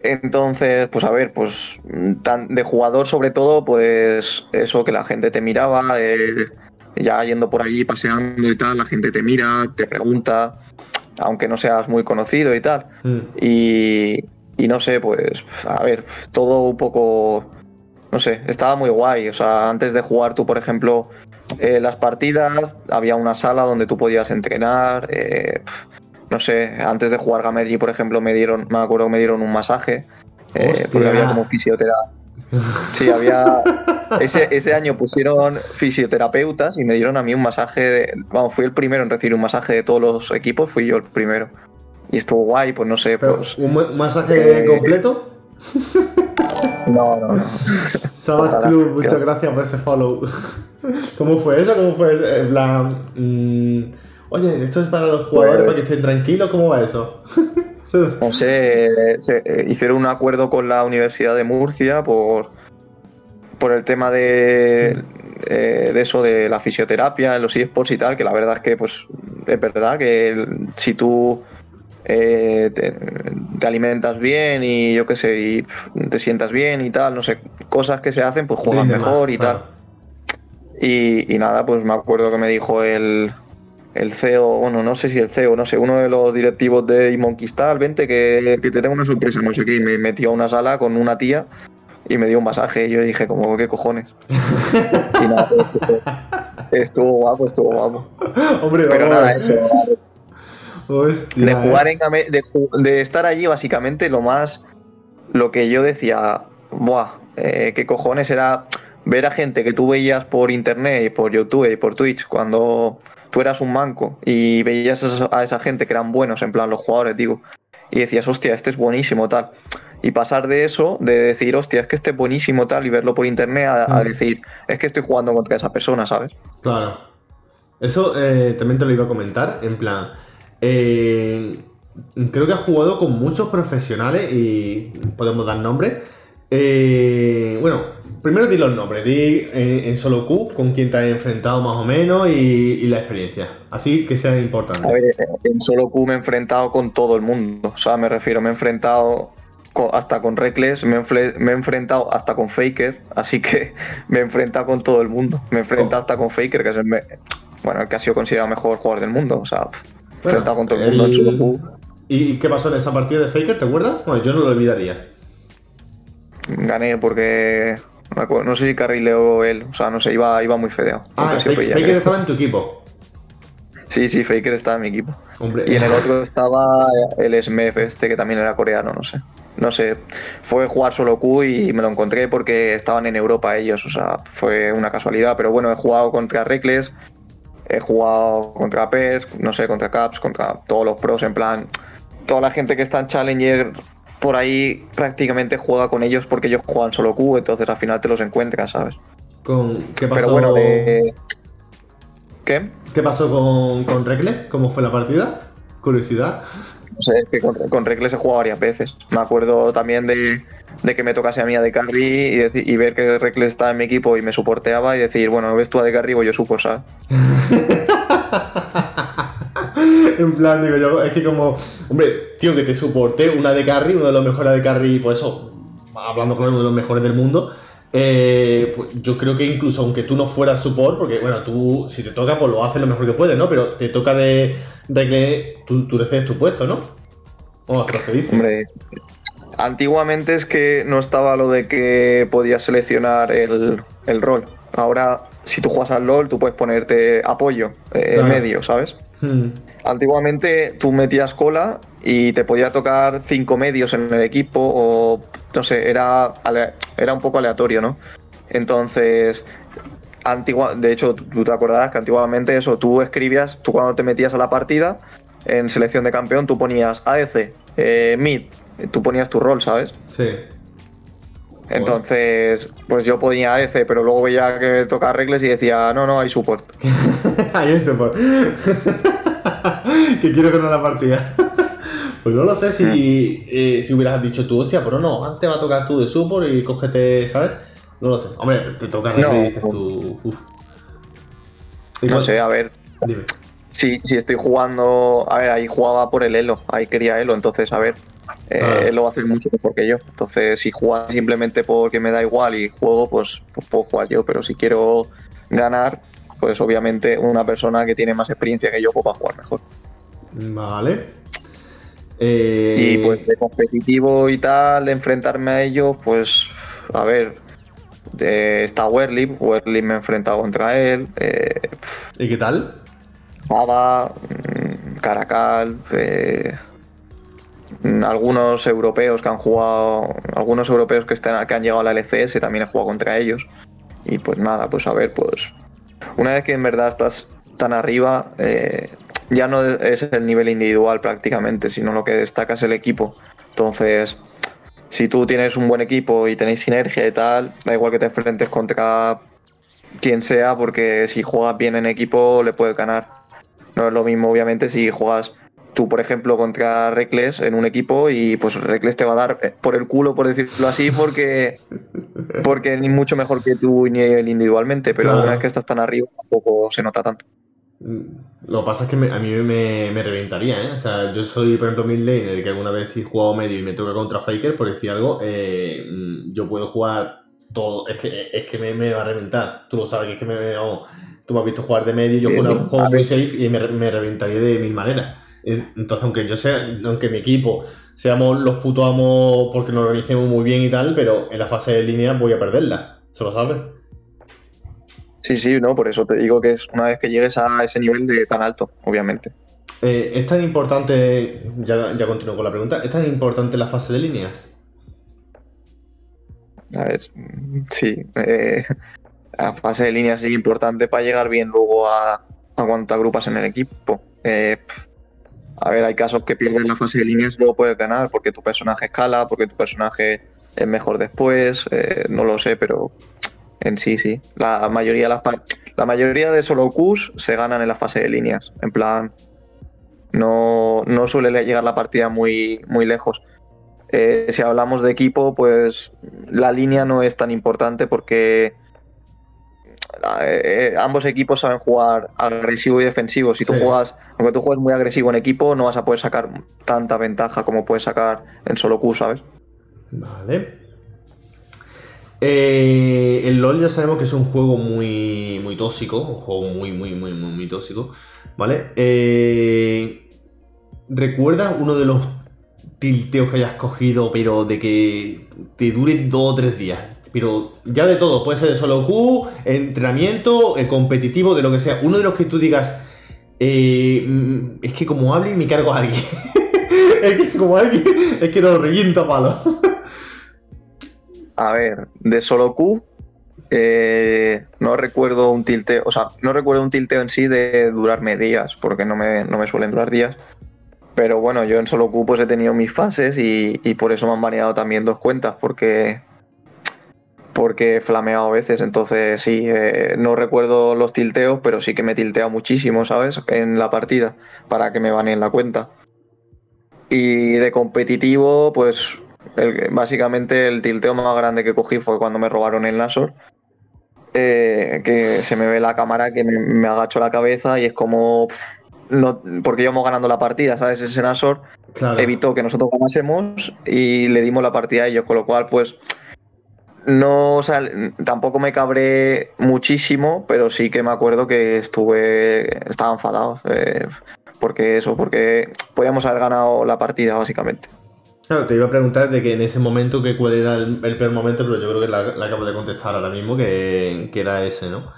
Entonces, pues a ver, pues tan- de jugador sobre todo, pues eso que la gente te miraba, el, ya yendo por allí, paseando y tal, la gente te mira, te pregunta, aunque no seas muy conocido y tal. Mm. Y, y no sé, pues, a ver, todo un poco, no sé, estaba muy guay. O sea, antes de jugar tú, por ejemplo, eh, las partidas, había una sala donde tú podías entrenar. eh, no sé, antes de jugar Gamergy, por ejemplo, me dieron, me acuerdo que me dieron un masaje. eh, porque había como fisioterapia. Sí, había. Ese, ese año pusieron fisioterapeutas y me dieron a mí un masaje. de- vamos, fui el primero en recibir un masaje de todos los equipos, fui yo el primero. Y estuvo guay, pues no sé, Pero, pues. ¿Un ma- masaje Eh, completo? No, no, no. Sabas Club, muchas gracias por ese follow. ¿Cómo fue eso? ¿Cómo fue eso? En plan. mm, oye, esto es para los jugadores, para que estén tranquilos. ¿Cómo va eso? No sé, se- eh, hicieron un acuerdo con la Universidad de Murcia por, por el tema de, eh, de eso de la fisioterapia, los eSports y tal, que la verdad es que pues es verdad que si tú eh, te, te alimentas bien y yo qué sé, y te sientas bien y tal, no sé, cosas que se hacen, pues juegas mejor y claro. tal. Y, y nada, pues me acuerdo que me dijo el, el CEO, bueno, no sé si el CEO, no sé, uno de los directivos de Monquistal, vente que, que te tengo una sorpresa, no sé qué, y me metió a una sala con una tía y me dio un masaje y yo dije como, ¿qué cojones? y nada, estuvo, estuvo guapo, estuvo guapo. Hombre, Pero vamos, nada, Hostia, de eh. jugar en de estar allí básicamente lo más lo que yo decía buah eh, qué cojones era ver a gente que tú veías por internet y por YouTube y por Twitch cuando tú eras un manco y veías a esa- gente que eran buenos en plan los jugadores digo y decías hostia este es buenísimo tal y pasar de eso de decir hostia es que este es buenísimo tal y verlo por internet a, a Mm. decir es que estoy jugando contra esa persona sabes Claro. Eso eh, también te lo iba a comentar, en plan. eh, creo que has jugado con muchos profesionales y podemos dar nombres. Eh, bueno, primero di los nombres, di eh, en solo Q con quién te has enfrentado más o menos y, y la experiencia. Así que sea importante. A ver, en solo Q me he enfrentado con todo el mundo. O sea, me refiero, me he enfrentado co- hasta con Reckless, me me he enfrentado hasta con Faker, así que me he enfrentado con todo el mundo. Me he enfrentado Oh. hasta con Faker, que es el, me- bueno, el que ha sido considerado mejor jugador del mundo. O sea, me he Bueno, enfrentado con todo el mundo en solo Q. ¿Y qué pasó en esa partida de Faker? ¿Te acuerdas? Bueno, yo no lo olvidaría. Gané porque no sé si carrileó él, o sea, no sé, iba, iba muy fedeado. Ah, Faker, Faker estaba en tu equipo. Sí, sí, Faker estaba en mi equipo. Hombre, Y en el otro estaba el Smef este, que también era coreano, no sé. No sé, fue jugar solo Q y me lo encontré porque estaban en Europa ellos, o sea, fue una casualidad. Pero bueno, he jugado contra Reckless, he jugado contra Pers, no sé, contra Caps, contra todos los pros, en plan, toda la gente que está en Challenger por ahí prácticamente juega con ellos porque ellos juegan solo Q, entonces al final te los encuentras, ¿sabes? con, ¿qué pasó? Pero bueno, de... ¿Qué? ¿Qué pasó con, con Reckless? ¿Cómo fue la partida? Curiosidad. No sé, es que con, con Reckless he jugado varias veces. Me acuerdo también de, de que me tocase a mí a de carry y, y ver que Reckless estaba en mi equipo y me soporteaba y decir, bueno, ves tú a de carry o yo supo, ¿sabes? en plan, digo yo, es que como, hombre, tío, que te soporté una de carry, uno de los mejores de carry, pues eso, hablando con uno de los mejores del mundo. eh, pues yo creo que incluso aunque tú no fueras support, porque bueno, tú si te toca, pues lo haces lo mejor que puedes, ¿no? Pero te toca de, de que tú, tú decides tu puesto, ¿no? ¿O te referiste? Hombre, antiguamente es que no estaba lo de que podías seleccionar el, el rol. Ahora, si tú juegas al LOL, tú puedes ponerte apoyo, eh, Claro. medio, ¿sabes? Hmm, Antiguamente tú metías cola y te podía tocar cinco medios en el equipo o no sé, era, era un poco aleatorio, ¿no? Entonces, antigua, de hecho, tú te acordarás que antiguamente eso, tú escribías, tú cuando te metías a la partida en selección de campeón, tú ponías ADC, eh, mid, tú ponías tu rol, ¿sabes? sí. Entonces, pues yo ponía ADC, pero luego veía que tocaba regles y decía, no, no, hay support. Es support. que quiero ganar la partida. pues no lo sé si, eh, si hubieras dicho tú, hostia, pero no, antes va a tocar tú de support y cógete, ¿sabes? No lo sé. Hombre, te toca No. y dices tú, uff. No sé, a ver, Dime. Si, si estoy jugando, a ver, ahí jugaba por el Elo, ahí quería Elo, entonces, a ver, eh, Ah. él lo va a hacer mucho mejor que yo. Entonces, si juega simplemente porque me da igual y juego, pues, pues puedo jugar yo, pero si quiero ganar, pues obviamente una persona que tiene más experiencia que yo pues va a jugar mejor. Vale. Eh, y pues de competitivo y tal, enfrentarme a ellos, pues a ver, de, está Werlip, Werlip me he enfrentado contra él. Eh, ¿Y qué tal? Zaba, mm, Caracal, eh, algunos europeos que han jugado, algunos europeos que, están, que han llegado a la LCS también he jugado contra ellos. Y pues nada, pues a ver, pues una vez que en verdad estás tan arriba, eh, ya no es el nivel individual prácticamente, sino lo que destaca es el equipo. Entonces, si tú tienes un buen equipo y tenéis sinergia y tal, da igual que te enfrentes contra quien sea, porque si juegas bien en equipo le puedes ganar. No es lo mismo, obviamente, si juegas tú, por ejemplo, contra Reckless en un equipo y pues Reckless te va a dar eh, por el culo, por decirlo así, porque, porque ni mucho mejor que tú ni él individualmente, pero una vez que estás tan arriba tampoco se nota tanto. Mm, lo que pasa es que a mí me, me, reventaría, ¿eh? O sea, yo soy, por ejemplo, mid laner, que alguna vez he jugado medio y me toca contra Faker, por decir algo, eh, mm, yo puedo jugar todo. Es que, es que me, va a reventar. Tú lo sabes, que es que me. tú me has visto jugar de medio, yo juego, juego muy safe y me, me reventaría de mil maneras. Entonces, aunque yo sea, aunque mi equipo seamos los putos amos porque nos organicemos muy bien y tal, pero en la fase de línea voy a perderla. ¿Se lo sabes? Sí, sí, no, por eso te digo que es una vez que llegues a ese nivel de tan alto, obviamente. Eh, ¿Es tan importante, ya, ya continúo con la pregunta, ¿es tan importante la fase de líneas? A ver, sí. Eh, la fase de líneas es importante para llegar bien luego a, a cuánto agrupas en el equipo. Eh, a ver, hay casos que pierdes la fase de líneas y luego puedes ganar porque tu personaje escala, porque tu personaje es mejor después, eh, no lo sé, pero en sí, sí. La mayoría de las solo Qs se ganan en la fase de líneas. En plan, no, no suele llegar la partida muy, muy lejos. Eh, si hablamos de equipo, pues la línea no es tan importante porque eh, ambos equipos saben jugar agresivo y defensivo. Si tú juegas, aunque tú juegues muy agresivo en equipo, no vas a poder sacar tanta ventaja como puedes sacar en solo Q, ¿sabes? Vale. Eh, el LOL ya sabemos que es un juego muy, muy tóxico, un juego muy, muy, muy, muy, tóxico, ¿vale? Eh, ¿Recuerdas uno de los tilteos que hayas cogido, pero de que te dure dos o tres días? Pero ya de todo, puede ser de solo Q, entrenamiento, el competitivo, de lo que sea. Uno de los que tú digas, eh, mm, es que como hable me cargo a alguien. es que como alguien, es que lo reviento palo. a ver, de solo Q, eh, no recuerdo un tilteo, o sea, no recuerdo un tilteo en sí de durarme días, porque no me, no me suelen durar días. Pero bueno, yo en solo Q he tenido mis fases y, por eso me han baneado también dos cuentas, porque porque he flameado a veces, entonces sí, eh, no recuerdo los tilteos, pero sí que me tiltea muchísimo, ¿sabes? En la partida, para que me en la cuenta. Y de competitivo, pues básicamente el tilteo más grande que cogí fue cuando me robaron el Nasor. Eh, que se me ve la cámara, que me, agacho la cabeza y es como... no, porque íbamos ganando la partida, ¿sabes? Ese Nasor evitó que nosotros ganásemos y le dimos la partida a ellos, con lo cual pues no, o sea, tampoco me cabré muchísimo, pero sí que me acuerdo que estuve, estaba enfadado. Eh, porque eso, porque podíamos haber ganado la partida, básicamente. Claro, te iba a preguntar de que en ese momento, que cuál era el, peor momento, pero yo creo que la, acabo de contestar ahora mismo, que, era ese, ¿no?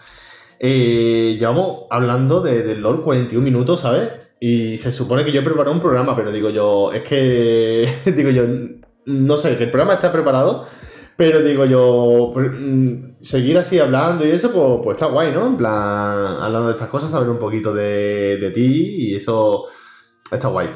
Eh, llevamos hablando de, del LOL 41 minutos, ¿sabes? Y se supone que yo he preparado un programa, pero digo yo, es que, digo yo, no sé, que el programa está preparado, pero digo yo, mm, seguir así hablando y eso, pues, pues, está guay, ¿no? En plan, hablando de estas cosas, saber un poquito de, ti y eso está guay.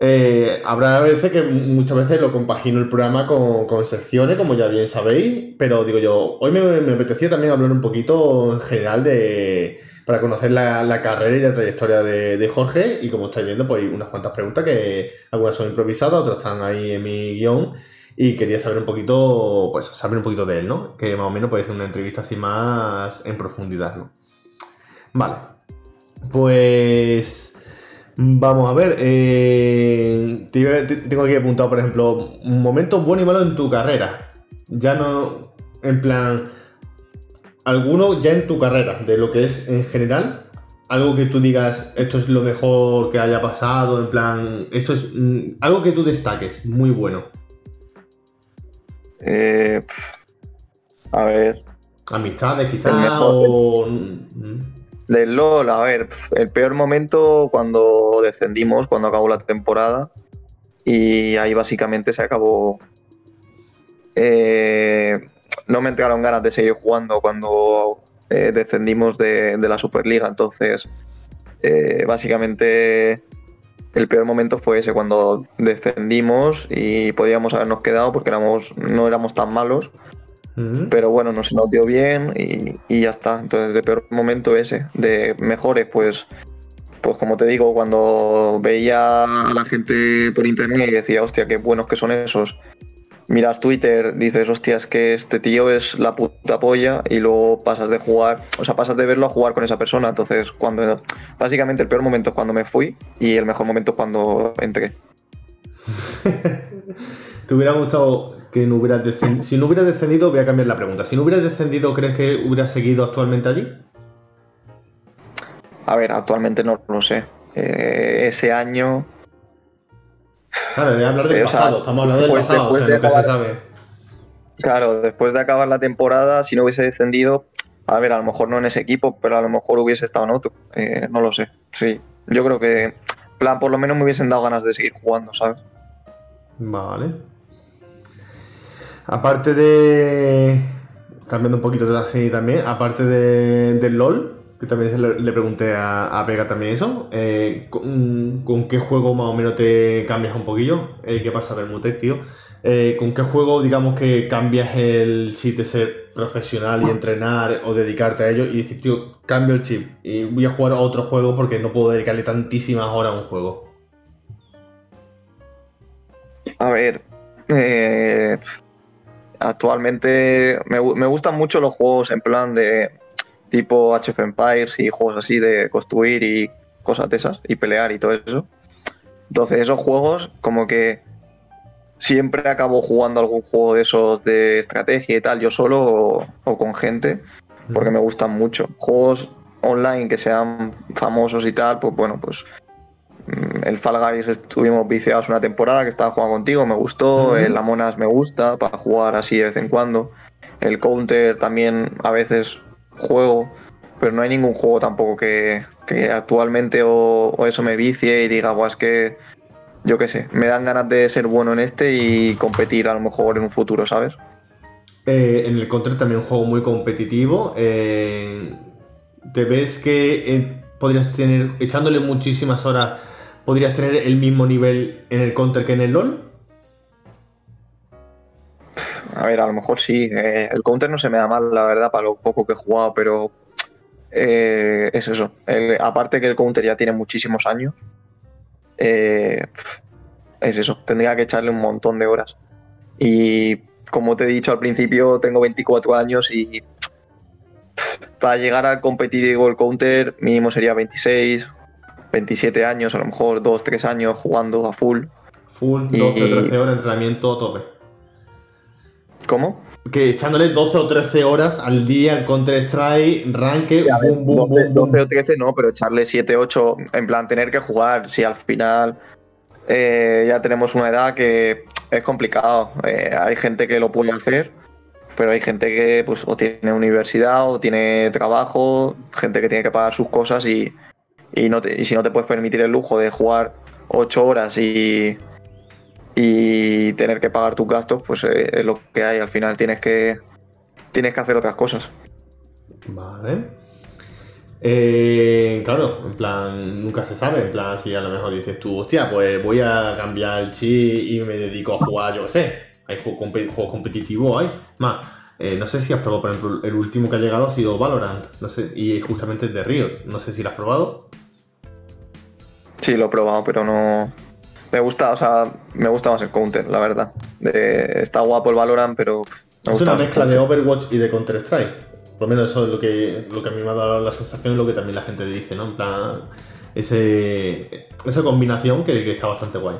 Eh, habrá veces que muchas veces lo compagino el programa con, secciones, como ya bien sabéis, pero digo yo, hoy me, me apetecía también hablar un poquito en general de para conocer la, carrera y la trayectoria de, de, Jorge y como estáis viendo, pues unas cuantas preguntas que algunas son improvisadas, otras están ahí en mi guion y quería saber un poquito, pues saber un poquito de él, ¿no? Que más o menos puede ser una entrevista así más en profundidad, ¿no? Vale, pues vamos a ver, eh, tengo aquí apuntado, por ejemplo, un momento bueno y malo en tu carrera. Ya no, en plan, alguno ya en tu carrera, de lo que es en general, algo que tú digas, esto es lo mejor que haya pasado, en plan, esto es mm, algo que tú destaques, muy bueno. Eh, a ver. Amistades quizás o... Mm. Del LOL, a ver, el peor momento cuando descendimos, cuando acabó la temporada. Y ahí básicamente se acabó. Eh, no me entraron ganas de seguir jugando cuando eh, descendimos de, la Superliga. Entonces, eh, básicamente el peor momento fue ese, cuando descendimos y podíamos habernos quedado porque éramos, no éramos tan malos. Pero bueno, no se nos dio bien y, ya está. Entonces, el peor momento ese. De mejores, pues, pues como te digo, cuando veía a la gente por internet y decía, hostia, qué buenos que son esos miras Twitter, dices, hostias, que este tío es la puta polla y luego pasas de jugar, o sea, pasas de verlo a jugar con esa persona. Entonces, cuando básicamente el peor momento es cuando me fui y el mejor momento es cuando entré. ¿Te hubiera gustado que no hubieras descendido? Si no hubieras descendido, voy a cambiar la pregunta. Si no hubieras descendido, ¿crees que hubieras seguido actualmente allí? A ver, actualmente no lo sé. Eh, ese año Claro, de hablar del pasado, estamos hablando del pasado, o sea, lo que se sabe. Claro, después de acabar la temporada, si no hubiese descendido, a ver, a lo mejor no en ese equipo, pero a lo mejor hubiese estado en otro. Eh, no lo sé. Sí, yo creo que, plan, por lo menos me hubiesen dado ganas de seguir jugando, ¿sabes? Vale. Aparte de. Cambiando un poquito de así también, aparte de, del LOL, que también le, pregunté a, a, Vega también eso. Eh, ¿con, qué juego más o menos te cambias un poquillo? Eh, ¿Qué pasa, Bermutec, tío? Eh, ¿Con qué juego, digamos, que cambias el chip de ser profesional y entrenar o dedicarte a ello y decir, tío, cambio el chip y voy a jugar a otro juego porque no puedo dedicarle tantísimas horas a un juego? A ver, actualmente me, me gustan mucho los juegos en plan de tipo Age of Empires y juegos así de construir y cosas de esas, y pelear y todo eso. Entonces esos juegos como que siempre acabo jugando algún juego de esos de estrategia y tal, yo solo o, con gente, porque me gustan mucho. Juegos online que sean famosos y tal, pues bueno, pues el Fall Guys estuvimos viciados una temporada que estaba jugando contigo, me gustó, el Amonas me gusta para jugar así de vez en cuando. El Counter también a veces juego, pero no hay ningún juego tampoco que, actualmente o, eso me vicie y diga, es que yo qué sé, me dan ganas de ser bueno en este y competir a lo mejor en un futuro, ¿sabes? Eh, en el Counter también un juego muy competitivo. Eh, ¿Te ves que eh, podrías tener, echándole muchísimas horas, podrías tener el mismo nivel en el Counter que en el LOL? A ver, a lo mejor sí. Eh, el counter no se me da mal, la verdad, para lo poco que he jugado, pero eh, es eso. aparte que el counter ya tiene muchísimos años, eh, es eso. Tendría que echarle un montón de horas. Y como te he dicho al principio, tengo 24 años y para llegar al competitivo el counter mínimo sería 26, 27 años, a lo mejor 2, 3 años jugando a full. Full, 12, 13 horas, entrenamiento a tope. ¿Cómo? Que echándole 12 o 13 horas al día Counter-Strike, ranque, boom, boom, 12, boom, 12 o 13 no, pero echarle 7, 8, en plan tener que jugar, si al final eh, ya tenemos una edad que es complicado. Eh, hay gente que lo puede hacer, pero hay gente que pues o tiene universidad o tiene trabajo, gente que tiene que pagar sus cosas y, y, no y si no te puedes permitir el lujo de jugar 8 horas y, y tener que pagar tus gastos, pues eh, es lo que hay. Al final tienes que, tienes que hacer otras cosas. Vale. Eh, claro, en plan, nunca se sabe. En plan, si a lo mejor dices tú, hostia, pues voy a cambiar el chip y me dedico a jugar, yo qué sé. Hay juegos competitivos, hay. Más, eh, no sé si has probado, por ejemplo, el último que ha llegado ha sido Valorant. No sé, y justamente es de Riot. No sé si lo has probado. Sí, lo he probado, pero no, me gusta, o sea, me gusta más el Counter, la verdad. está guapo el Valorant, pero. es una mezcla de Overwatch y de Counter-Strike. Por lo menos eso es lo que, lo que a mí me ha dado la sensación y lo que también la gente dice, ¿no? En plan, ese, esa combinación que, está bastante guay.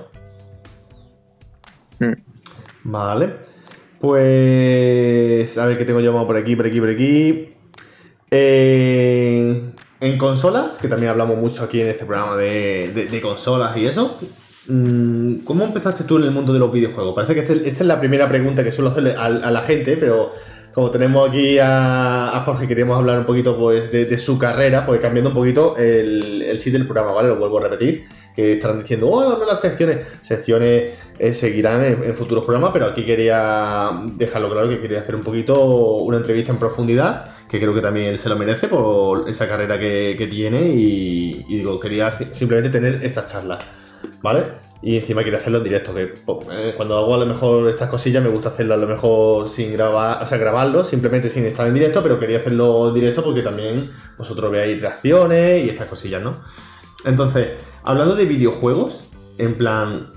Mm. Vale. Pues. A ver qué tengo llamado por aquí, por aquí, por aquí. Eh, en consolas, que también hablamos mucho aquí en este programa de, consolas y eso, mm, ¿cómo empezaste tú en el mundo de los videojuegos? Parece que este, esta es la primera pregunta que suelo hacerle a, la gente, pero como tenemos aquí a, Jorge, queremos hablar un poquito pues, de, su carrera, pues cambiando un poquito el, el sitio del programa, ¿vale? Lo vuelvo a repetir que estarán diciendo, oh, no las secciones. Secciones eh, seguirán en, futuros programas, pero aquí quería dejarlo claro que quería hacer un poquito una entrevista en profundidad, que creo que también se lo merece por esa carrera que, tiene y, digo, quería simplemente tener esta charla, ¿vale? Y encima quería hacerlo en directo, que eh, cuando hago a lo mejor estas cosillas me gusta hacerlo a lo mejor sin grabar, o sea, grabarlo, simplemente sin estar en directo, pero quería hacerlo en directo porque también vosotros veáis reacciones y estas cosillas, ¿no? Entonces, hablando de videojuegos, en plan,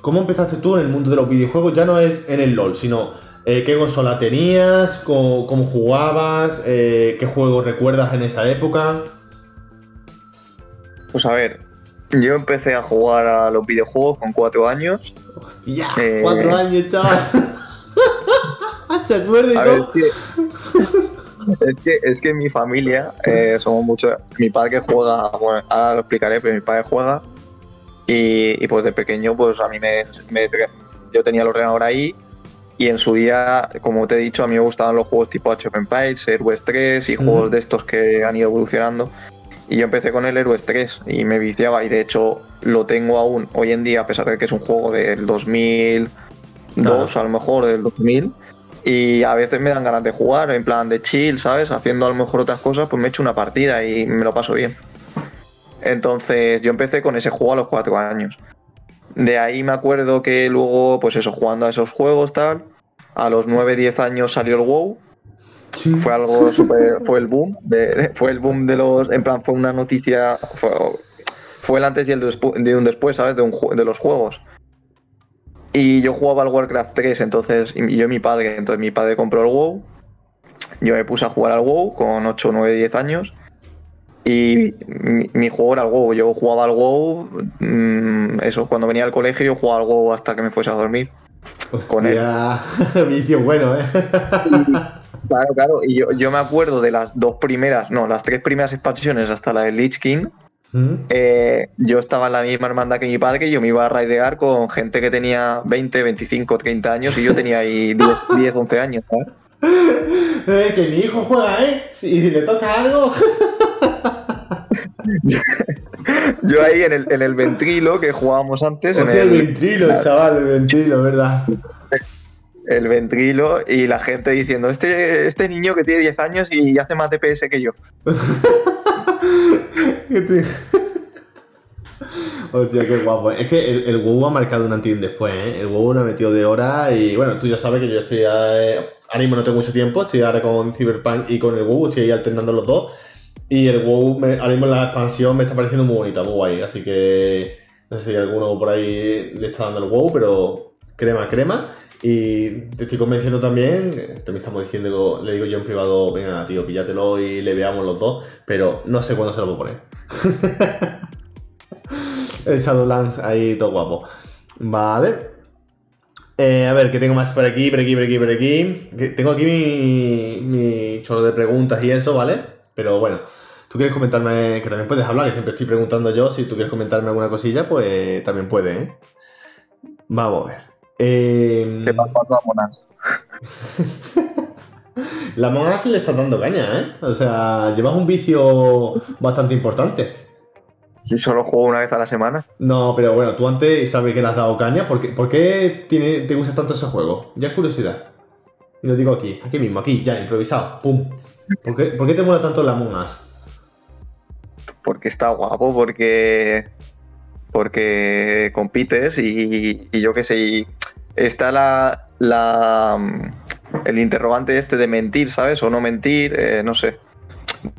¿cómo empezaste tú en el mundo de los videojuegos? Ya no es en el LOL, sino eh, qué consola tenías, cómo, jugabas, eh, qué juegos recuerdas en esa época. Pues a ver, yo empecé a jugar a los videojuegos con cuatro años. Ya, eh, cuatro años, chaval. ¿Se acuerda y todo? es que, es que en mi familia eh, somos muchos. Mi padre juega, bueno, ahora lo explicaré, pero mi padre juega. Y, pues de pequeño, pues a mí me, Yo tenía el ordenador ahí. Y en su día, como te he dicho, a mí me gustaban los juegos tipo Age of Empires, Heroes 3 y juegos de estos que han ido evolucionando. Y yo empecé con el Heroes 3 y me viciaba. Y de hecho, lo tengo aún hoy en día, a pesar de que es un juego del 2002, a lo mejor del 2000 y a veces me dan ganas de jugar, en plan de chill, ¿sabes? Haciendo a lo mejor otras cosas, pues me echo una partida y me lo paso bien. Entonces yo empecé con ese juego a los cuatro años. De ahí me acuerdo que luego, pues eso, jugando a esos juegos, tal, a los 9, 10 años salió el WoW. Fue algo súper, fue el boom, de, fue el boom de los, en plan fue una noticia, fue, el antes y el de un después, ¿sabes? De, un, de los juegos. Y yo jugaba al Warcraft 3, entonces, y yo y mi padre, entonces mi padre compró el WoW, yo me puse a jugar al WoW con 8, 9, 10 años, y mi, juego era el WoW, yo jugaba al WoW, mm, eso, cuando venía al colegio yo jugaba al WoW hasta que me fuese a dormir. con él. vicio bueno, ¿eh? claro, claro, y yo, yo me acuerdo de las dos primeras, no, las tres primeras expansiones hasta la de Lich King, eh, yo estaba en la misma hermandad que mi padre y yo me iba a raidear con gente que tenía 20, 25, 30 años y yo tenía ahí 10, 11 años. Eh, que mi hijo juega, ¿eh? Si le toca algo. yo, ahí en el, en el ventrilo que jugábamos antes. en el, ventrilo, chaval, el ventrilo, ¿verdad? El ventrilo y la gente diciendo, este, este niño que tiene 10 años y hace más DPS que yo. Hostia, qué guapo. Es que el, el WoW ha marcado un antes y un después, ¿eh? El WoW lo ha metido de hora y bueno, tú ya sabes que yo estoy eh, ahora mismo no tengo mucho tiempo, estoy ahora con Cyberpunk y con el WoW, estoy ahí alternando los dos. Y el WoW, ahora mismo la expansión me está pareciendo muy bonita, muy guay. Así que no sé si alguno por ahí le está dando el WoW, pero crema, crema. Y te estoy convenciendo también, también estamos diciendo, le digo yo en privado, venga tío, píllatelo y le veamos los dos, pero no sé cuándo se lo voy a poner. el Shadowlands ahí todo guapo. Vale. Eh, a ver, ¿qué tengo más por aquí, por aquí, por aquí, por aquí? Tengo aquí mi, mi chorro de preguntas y eso, ¿vale? Pero bueno, tú quieres comentarme, que también puedes hablar, que siempre estoy preguntando yo, si tú quieres comentarme alguna cosilla, pues también puede, ¿eh? Vamos a ver. Eh... ¿Qué pasa a Monas? La Monas le está dando caña, ¿eh? O sea, llevas un vicio bastante importante. Si solo juego una vez a la semana. No, pero bueno, tú antes sabes que le has dado caña. ¿Por qué, por qué tiene, te gusta tanto ese juego? Ya es curiosidad. Y lo digo aquí, aquí mismo, aquí, ya, improvisado. ¡Pum! ¿Por qué, ¿por qué te mola tanto la Monas? Porque está guapo, porque porque compites y, yo qué sé, está la, la, mm, el interrogante este de mentir, ¿sabes? O no mentir, eh, no sé.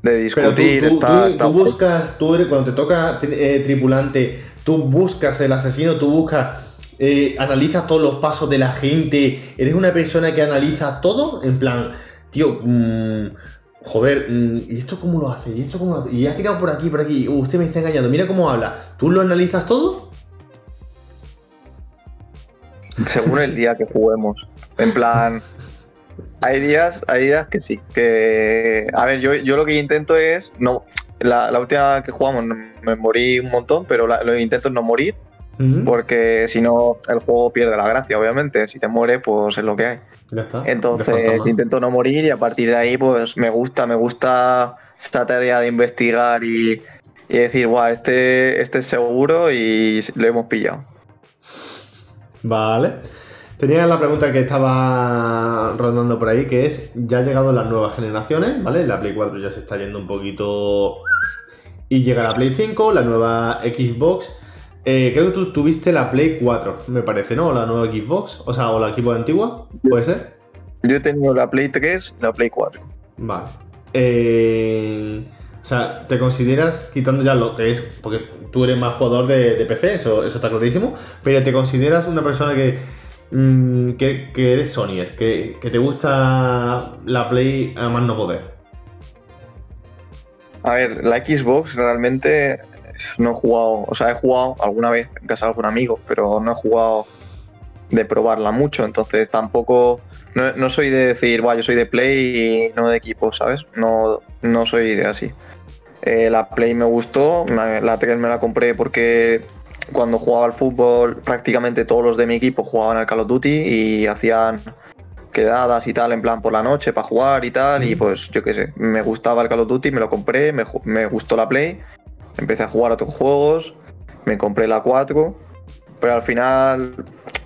De discutir, tú, está, tú, buscas, tú eres, cuando te toca eh, tripulante, tú buscas el asesino, tú buscas, eh, analizas todos los pasos de la gente, eres una persona que analiza todo, en plan, tío, mmm, joder, mm, ¿y esto cómo lo hace? ¿Y esto cómo lo hace? Y ha tirado por aquí, por aquí. Uh, usted me está engañando. Mira cómo habla. ¿Tú lo analizas todo? Según el día que juguemos. En plan, hay días, hay días que sí. Que, a ver, yo, yo lo que intento es. no la, la última que jugamos me morí un montón, pero la, lo que intento es no morir. Porque si no, el juego pierde la gracia, obviamente. Si te mueres, pues es lo que hay. Ya está. Entonces intento no morir y a partir de ahí, pues me gusta, me gusta esta tarea de investigar y, y decir, guau, este, este es seguro y lo hemos pillado. Vale. Tenía la pregunta que estaba rondando por ahí, que es, ya han llegado las nuevas generaciones, ¿vale? La Play 4 ya se está yendo un poquito... Y llega la Play 5, la nueva Xbox. Eh, creo que tú tuviste la Play 4, me parece, ¿no? La nueva Xbox, o sea, o la Xbox antigua, ¿puede ser? Yo he tenido la Play 3 y la Play 4. Vale. Eh, o sea, ¿te consideras, quitando ya lo que es, porque tú eres más jugador de, PC, eso, eso está clarísimo, pero te consideras una persona que Mm, que, eres Sonyer, que, te gusta la Play a más no poder. A ver, la Xbox realmente no he jugado, o sea, he jugado alguna vez en casa de algún amigo, pero no he jugado de probarla mucho, entonces tampoco, no, soy de decir, yo soy de Play y no de equipo, ¿sabes? No, no soy de así. Eh, la Play me gustó, la 3 me la compré porque cuando jugaba al fútbol, prácticamente todos los de mi equipo jugaban al Call of Duty y hacían quedadas y tal, en plan por la noche para jugar y tal. Y pues yo qué sé, me gustaba el Call of Duty, me lo compré, me, gustó la Play, empecé a jugar a otros juegos, me compré la 4, pero al final,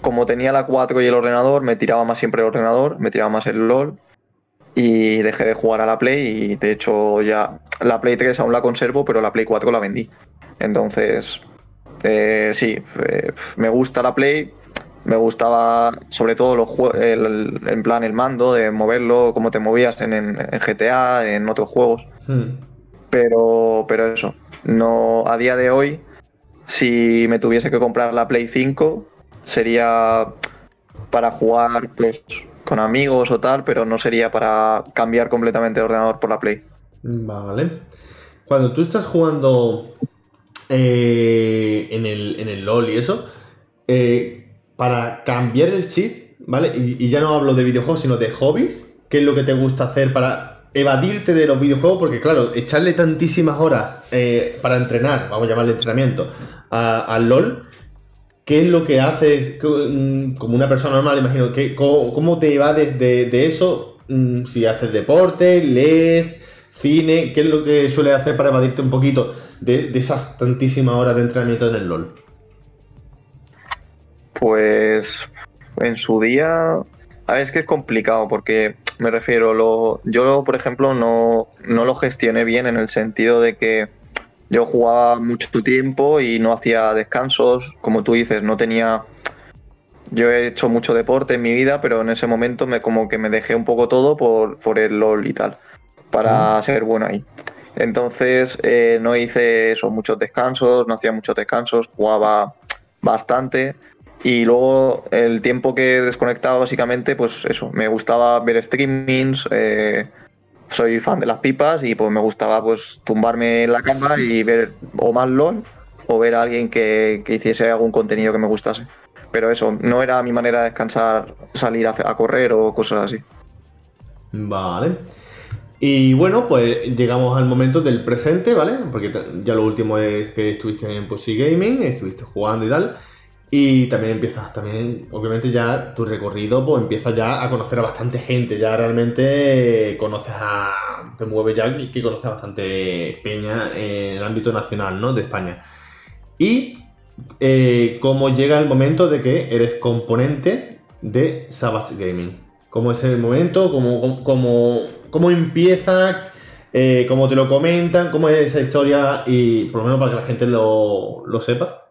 como tenía la 4 y el ordenador, me tiraba más siempre el ordenador, me tiraba más el LOL. Y dejé de jugar a la Play y de hecho ya la Play 3 aún la conservo, pero la Play 4 la vendí. Entonces, eh, sí, eh, me gusta la Play, me gustaba sobre todo los el, en plan el mando, de moverlo como te movías en, GTA, en otros juegos. Hmm. Pero, pero eso, no a día de hoy, si me tuviese que comprar la Play 5, sería para jugar pues, con amigos o tal, pero no sería para cambiar completamente el ordenador por la Play. Vale. Cuando tú estás jugando eh, en, el, en el LOL y eso, eh, para cambiar el chip, ¿vale? Y, ya no hablo de videojuegos, sino de hobbies. ¿Qué es lo que te gusta hacer para evadirte de los videojuegos? Porque, claro, echarle tantísimas horas eh, para entrenar, vamos a llamarle entrenamiento, al LOL. ¿Qué es lo que haces mm, como una persona normal? Imagino, que, cómo, te evades de, eso? Mm, si haces deporte, lees, cine, ¿qué es lo que suele hacer para evadirte un poquito de, esas tantísimas horas de entrenamiento en el LOL? Pues en su día, a ver, es que es complicado porque me refiero, lo, yo por ejemplo no, no lo gestioné bien en el sentido de que yo jugaba mucho tiempo y no hacía descansos, como tú dices, no tenía yo he hecho mucho deporte en mi vida, pero en ese momento me como que me dejé un poco todo por, por el LOL y tal para ser bueno ahí. Entonces eh, no hice eso, muchos descansos, no hacía muchos descansos, jugaba bastante. Y luego el tiempo que desconectaba básicamente, pues eso, me gustaba ver streamings, eh, soy fan de las pipas y pues me gustaba pues tumbarme en la cama y ver o más LOL o ver a alguien que, hiciese algún contenido que me gustase. Pero eso, no era mi manera de descansar, salir a correr o cosas así. Vale. Y bueno, pues llegamos al momento del presente, ¿vale? Porque ya lo último es que estuviste en Pussy Gaming, estuviste jugando y tal. Y también empiezas, también, obviamente ya tu recorrido, pues empiezas ya a conocer a bastante gente, ya realmente conoces a, te mueves ya que conoces a bastante peña en el ámbito nacional, ¿no? De España. Y eh, cómo llega el momento de que eres componente de Savage Gaming. ¿Cómo es el momento? ¿Cómo, cómo, cómo empieza? Eh, ¿Cómo te lo comentan? ¿Cómo es esa historia? Y por lo menos para que la gente lo, sepa.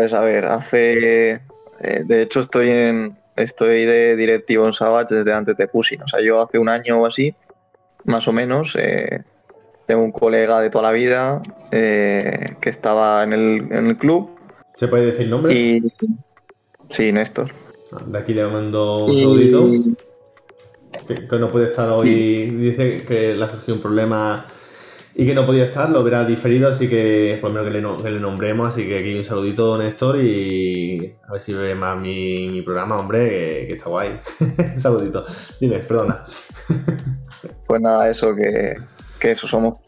Pues a ver, hace. Eh, de hecho, estoy en. Estoy de directivo en Savage desde antes de Pusin. O sea, yo hace un año o así, más o menos, eh, tengo un colega de toda la vida que estaba en el, en el club. ¿Se puede decir nombre? Y, sí, Néstor. De aquí le mando un saludito. Que, no puede estar hoy. Dice que le ha surgido un problema y que no podía estar, lo hubiera diferido, así que por lo menos que le, nombremos, así que aquí un saludito Néstor y a ver si ve más mi, programa, hombre, que, está guay. un saludito. Dime, perdona. pues nada, eso, que, que eso somos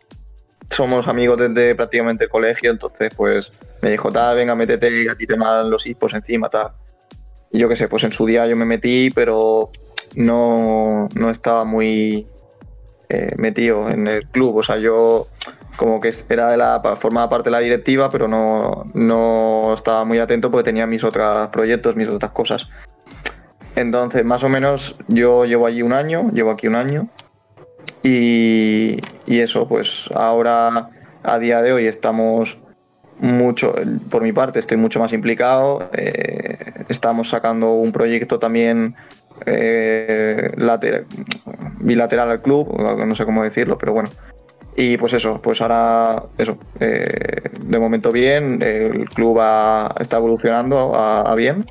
somos amigos desde prácticamente el colegio, entonces pues me dijo, tal, venga, métete, a ti te mandan los hispos encima, tal. Y yo qué sé, pues en su día yo me metí, pero no, no estaba muy eh, metido en el club. O sea, yo como que era de la formaba parte de la directiva, pero no, no estaba muy atento porque tenía mis otros proyectos, mis otras cosas. Entonces, más o menos, yo llevo allí un año, llevo aquí un año. Y, y eso, pues ahora, a día de hoy, estamos mucho, por mi parte, estoy mucho más implicado. Eh, estamos sacando un proyecto también eh, bilateral al club, no sé cómo decirlo, pero bueno. Y pues eso, pues ahora, eso, eh, de momento bien, el club está evolucionando a, bien.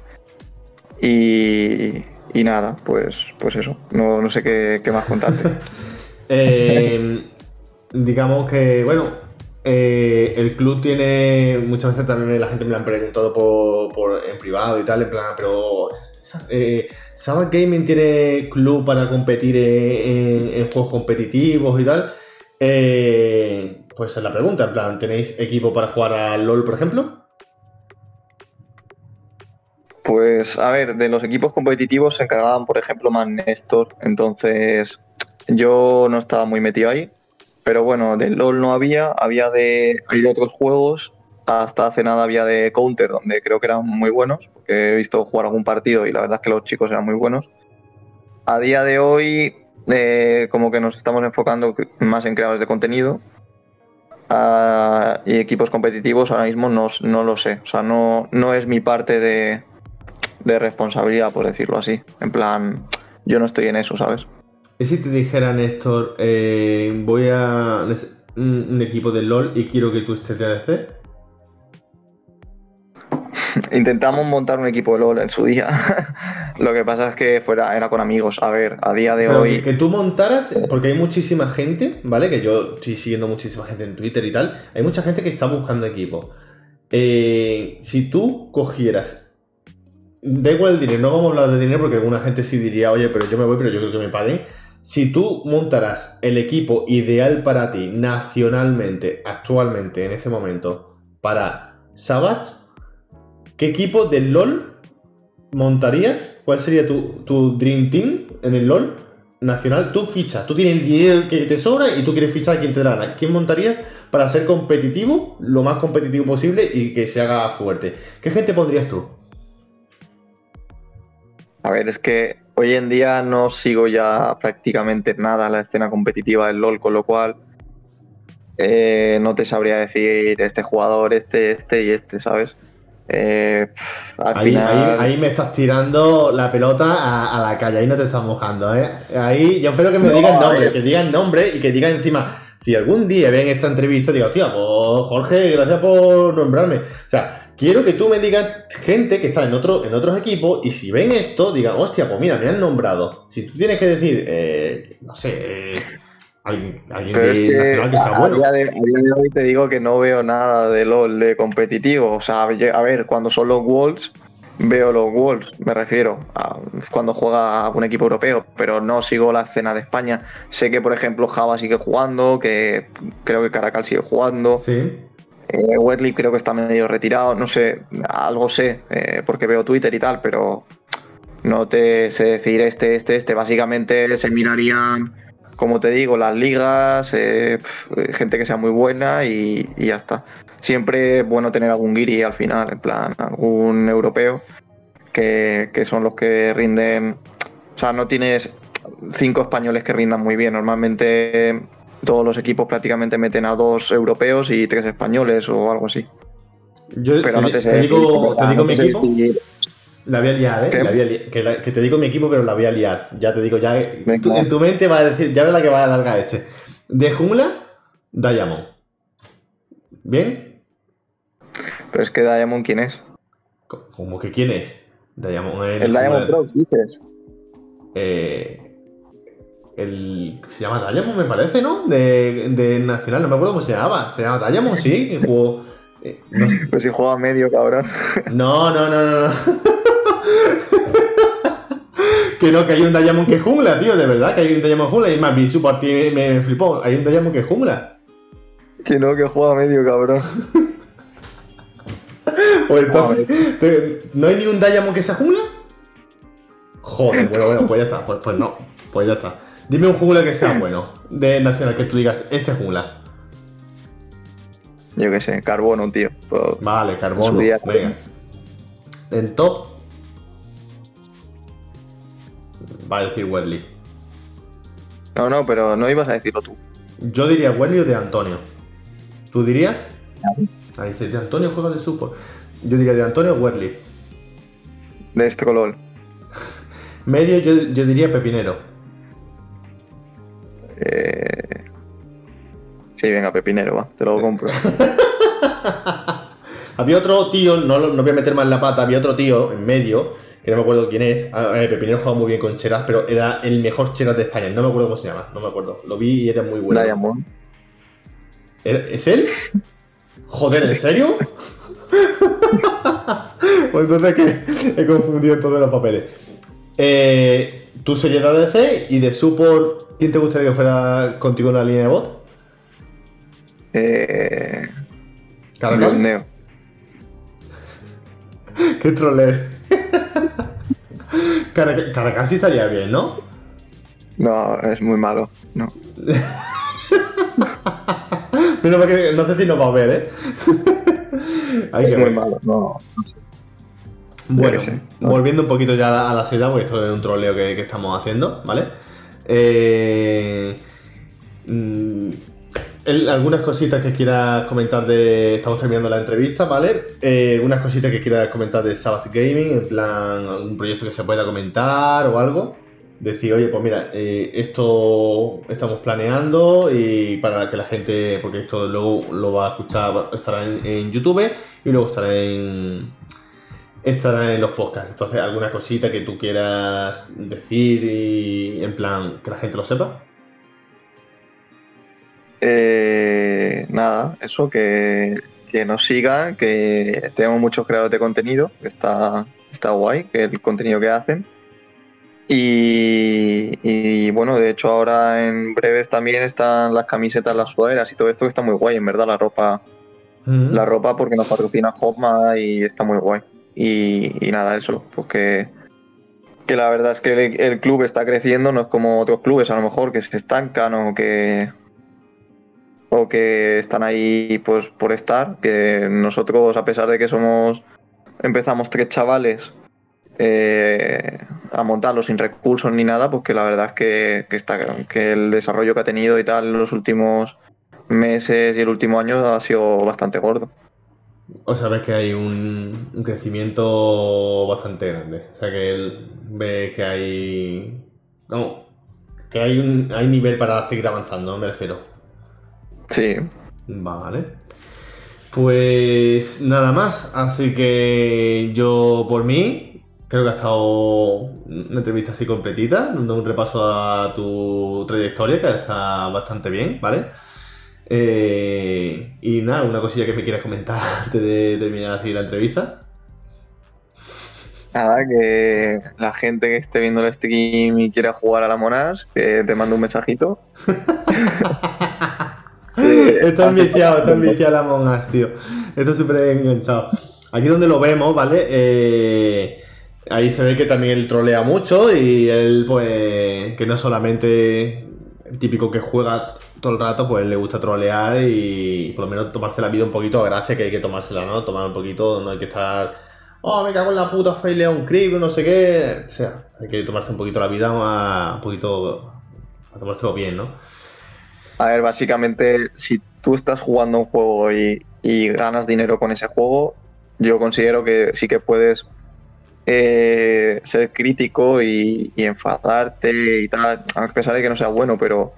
Y, nada, pues, pues eso, no, sé qué, más contarte. digamos que, bueno, eh, el club tiene, muchas veces también la gente me lo han preguntado por, en privado y tal, en plan, pero eh, Gaming tiene club para competir en, juegos competitivos y tal. Eh, pues es la pregunta, en plan, ¿tenéis equipo para jugar al LOL, por ejemplo? Pues a ver, de los equipos competitivos se encargaban, por ejemplo, más Néstor, entonces yo no estaba muy metido ahí. Pero bueno, de LOL no había, había de, hay de otros juegos, hasta hace nada había de Counter, donde creo que eran muy buenos, porque he visto jugar algún partido y la verdad es que los chicos eran muy buenos. A día de hoy, eh, como que nos estamos enfocando más en creadores de contenido ah, y equipos competitivos, ahora mismo no, no, lo sé, o sea, no, no es mi parte de, de responsabilidad, por decirlo así. En plan, yo no estoy en eso, ¿sabes? ¿Y si te dijera, Néstor, eh, voy a un, equipo de LOL y quiero que tú estés de ADC? Intentamos montar un equipo de LOL en su día. Lo que pasa es que fuera, era con amigos. A ver, a día de hoy. Que, tú montaras, porque hay muchísima gente, ¿vale? Que yo estoy siguiendo muchísima gente en Twitter y tal. Hay mucha gente que está buscando equipo. Eh, si tú cogieras. Da igual el dinero, no vamos a hablar de dinero porque alguna gente sí diría, oye, pero yo me voy, pero yo creo que me paguen si tú montaras el equipo ideal para ti nacionalmente, actualmente, en este momento, para Savage, ¿qué equipo del LOL montarías? ¿Cuál sería tu, Dream Team en el LOL nacional? Tú fichas, tú tienes el dinero que te sobra y tú quieres fichar a quien te da ¿Quién montarías para ser competitivo, lo más competitivo posible y que se haga fuerte? ¿Qué gente pondrías tú? A ver, es que hoy en día no sigo ya prácticamente nada la escena competitiva del LOL, con lo cual eh, no te sabría decir este jugador, este, este y este, ¿sabes? Eh, ahí, me estás tirando la pelota a, la calle, ahí no te estás mojando, ¿eh? Ahí yo espero que me digan nombre, que digan nombre y que digan encima, si algún día ven esta entrevista, digo, hostia, pues Jorge, gracias por nombrarme. O sea, quiero que tú me digas gente que está en, otro, en otros equipos y si ven esto, digan, hostia, pues mira, me han nombrado. Si tú tienes que decir, eh, no sé, eh, alguien, de nacional que sea bueno. A día, de, hoy te digo que no veo nada de LOL de competitivo. O sea, a ver, cuando son los Wolves, veo los Wolves, me refiero, a cuando juega un equipo europeo, pero no sigo la escena de España. Sé que, por ejemplo, Java sigue jugando, que creo que Caracal sigue jugando. Sí. Eh, creo que está medio retirado, no sé, algo sé, eh, porque veo Twitter y tal, pero no te sé decir este, este, este. Básicamente se mirarían, como te digo, las ligas, eh, gente que sea muy buena y, ya está. Siempre es bueno tener algún guiri al final, en plan, algún europeo, que, que son los que rinden. O sea, no tienes cinco españoles que rindan muy bien. Normalmente todos los equipos prácticamente meten a dos europeos y tres españoles o algo así. Yo pero te, no te, sé digo, te digo mi equipo. La voy a liar, ¿eh? que, te digo mi equipo, pero la voy a liar. Ya te digo, ya en tu mente va a decir, ya ves la que va a alargar este. De jungla, Diamond. ¿Bien? Pero es que Diamond, ¿quién es? ¿Cómo que quién es? Diamond el, el Diamond Pro, dices. Eh, el se llama Diamond, me parece, ¿no? De, de Nacional, no me acuerdo cómo se llamaba. Se llama Diamond, sí, juego. eh, no, Pues si juega medio, cabrón. no, no, no, no. no. que no, que hay un Diamond que jungla, tío, de verdad, que hay un Diamond jungla. Y más, vi su partida y me, me flipó. Hay un Diamond que jungla. Que no, que juega medio, cabrón. Pues ¿no hay ni un Diamond que sea jungla? Joder, bueno, bueno, pues ya está, pues, pues no, pues ya está. Dime un jungla que sea bueno, de nacional, que tú digas, este es jungla. Yo qué sé, carbono, tío. Pues, Vale, carbono, venga. En top. Va a decir Wesley. No, no, pero no ibas a decirlo tú. Yo diría Wesley o de Antonio. ¿Tú dirías? Ahí dice, de Antonio juega de support. Yo diría de Antonio o Wesley. De este color. Medio yo, yo diría Pepinero. Eh... Sí, venga, pepinero, va. Te lo compro. Había otro tío, no, no voy a meter más la pata, había otro tío en medio, que no me acuerdo quién es. A ver, Pepinero juega muy bien con Cheras, pero era el mejor Cheras de España. No me acuerdo cómo se llama, no me acuerdo. Lo vi y era muy bueno. Diamond. ¿Era- ¿Es él? Joder, ¿en serio? pues entonces que he confundido todos los papeles. Eh, tú serías de ADC y de support, ¿quién te gustaría que fuera contigo en la línea de bot? Eh... ¿Caracol? Neo. Qué troleo. Caracal Caracal sí estaría bien, ¿no? No, es muy malo. No. Porque no sé si nos va a ver, ¿eh? Hay es que muy ver. malo. No, no sé. Bueno, no. volviendo un poquito ya a la, a la seriedad, porque esto es un troleo que, que estamos haciendo, ¿vale? Eh, mm, algunas cositas que quieras comentar de. Estamos terminando la entrevista, ¿vale? Eh, algunas cositas que quieras comentar de Sabbath Gaming, en plan, algún proyecto que se pueda comentar o algo. Decir, oye, pues mira, eh, esto estamos planeando y para que la gente, porque esto luego lo va a escuchar, estará en, en YouTube y luego estará en, estará en los podcasts. Entonces, alguna cosita que tú quieras decir y en plan que la gente lo sepa. Eh, nada, eso, que, que nos sigan, que tenemos muchos creadores de contenido, que está, está guay, que el contenido que hacen. Y, y, bueno, de hecho ahora en breves también están las camisetas, las sudaderas y todo esto que está muy guay, en verdad, la ropa, la ropa porque nos patrocina Hopma y está muy guay. Y, y nada, eso, porque que la verdad es que el, el club está creciendo, no es como otros clubes a lo mejor que se estancan o que o que están ahí pues por estar, que nosotros a pesar de que somos empezamos tres chavales eh, a montarlo sin recursos ni nada, pues que la verdad es que, que está que el desarrollo que ha tenido y tal en los últimos meses y el último año ha sido bastante gordo. O sea, ves que hay un, crecimiento bastante grande. O sea, que él ve que hay. Vamos, que hay, un, hay nivel para seguir avanzando, me refiero. Sí, Vale. Pues nada más. Así que yo, por mí, creo que ha estado una entrevista así completita, dando un repaso a tu trayectoria, que está bastante bien, ¿vale? Eh, y nada, una cosilla que me quieras comentar antes de terminar así la entrevista. Nada, que la gente que esté viendo el stream y quiera jugar a la Monas, que te mando un mensajito. Esto es viciado, esto es viciado la Us, tío. Esto es súper enganchado. Aquí donde lo vemos, ¿vale? Eh, ahí se ve que también él trolea mucho y él, pues, que no solamente el típico que juega todo el rato, pues le gusta trolear y por lo menos tomarse la vida un poquito a gracia, que hay que tomársela, ¿no? Tomar un poquito, no hay que estar, oh, me cago en la puta, failea un creep, no sé qué. O sea, hay que tomarse un poquito la vida a, un poquito, a tomárselo bien, ¿no? A ver, básicamente, si tú estás jugando un juego y, y ganas dinero con ese juego, yo considero que sí que puedes eh, ser crítico y, y enfadarte y tal, a pesar de que no sea bueno, pero,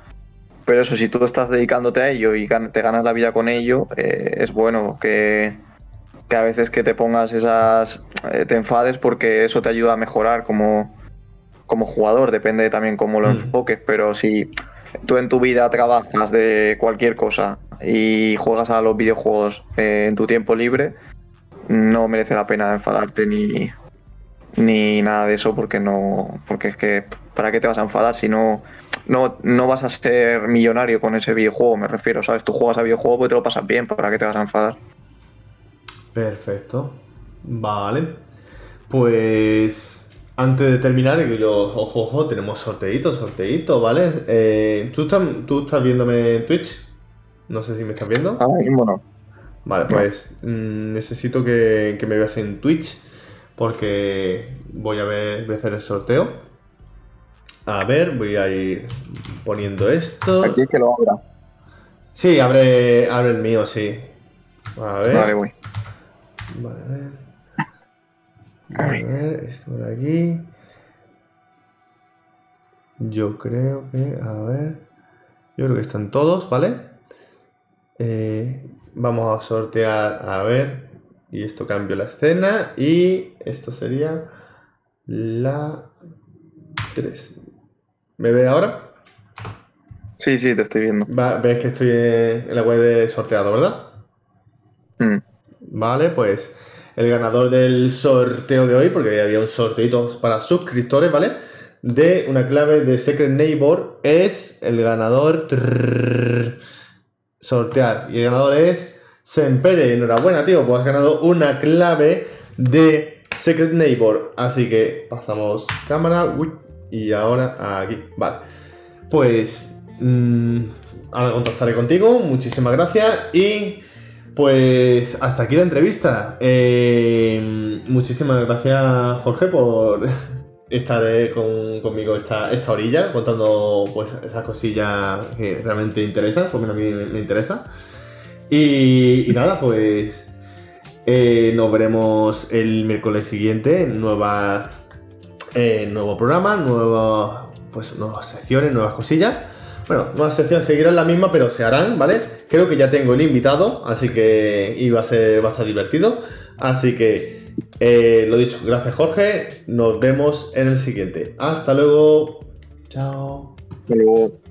pero eso, si tú estás dedicándote a ello y te ganas la vida con ello, eh, es bueno que, que a veces que te pongas esas, eh, te enfades porque eso te ayuda a mejorar como, como jugador, depende también cómo lo Mm. enfoques, pero si tú en tu vida trabajas de cualquier cosa y juegas a los videojuegos eh, en tu tiempo libre, no merece la pena enfadarte ni, ni nada de eso porque no porque es que para qué te vas a enfadar si no no, no vas a ser millonario con ese videojuego, me refiero, ¿sabes? Tú juegas a videojuego pues te lo pasas bien, ¿para qué te vas a enfadar? Perfecto. Vale. Pues antes de terminar, que yo, ojo, ojo, tenemos sorteito, sorteito, ¿vale? Eh, ¿tú, estás, ¿Tú estás viéndome en Twitch? No sé si me estás viendo. Ahora mismo no. Vale, pues mm, necesito que, que me veas en Twitch porque voy a ver, voy a hacer el sorteo. A ver, voy a ir poniendo esto. Aquí es que lo abra. Sí, abre, abre el mío, sí. A ver. Vale, voy. Vale, a ver. A ver, esto por aquí. Yo creo que, a ver. Yo creo que están todos, ¿vale? Eh, vamos a sortear, a ver. Y esto cambio la escena. Y esto sería la 3. ¿Me ve ahora? Sí, sí, te estoy viendo. Va, ves que estoy en en la web de sorteado, ¿verdad? Mm. Vale, pues el ganador del sorteo de hoy, porque había un sorteito para suscriptores, ¿vale? De una clave de Secret Neighbor es el ganador. sortear. Y el ganador es Sempere. Enhorabuena, tío, pues has ganado una clave de Secret Neighbor. Así que pasamos cámara. y ahora aquí. Vale. Pues. mm, ahora contactaré contigo. Muchísimas gracias. Y. Pues hasta aquí la entrevista. Eh, muchísimas gracias, Jorge, por estar eh, con- conmigo esta, esta orilla, contando pues esas cosillas que realmente interesan, por lo menos a mí me, interesa. Y, nada, pues eh, nos veremos el miércoles siguiente en nueva, nuevo programa, nuevas, pues, nuevas secciones, nuevas cosillas. Bueno, nuevas secciones seguirán la misma, pero se harán, ¿vale? Creo que ya tengo el invitado, así que iba a ser bastante divertido. Así que, eh, lo dicho, gracias Jorge. Nos vemos en el siguiente. Hasta luego. Chao. Hasta luego.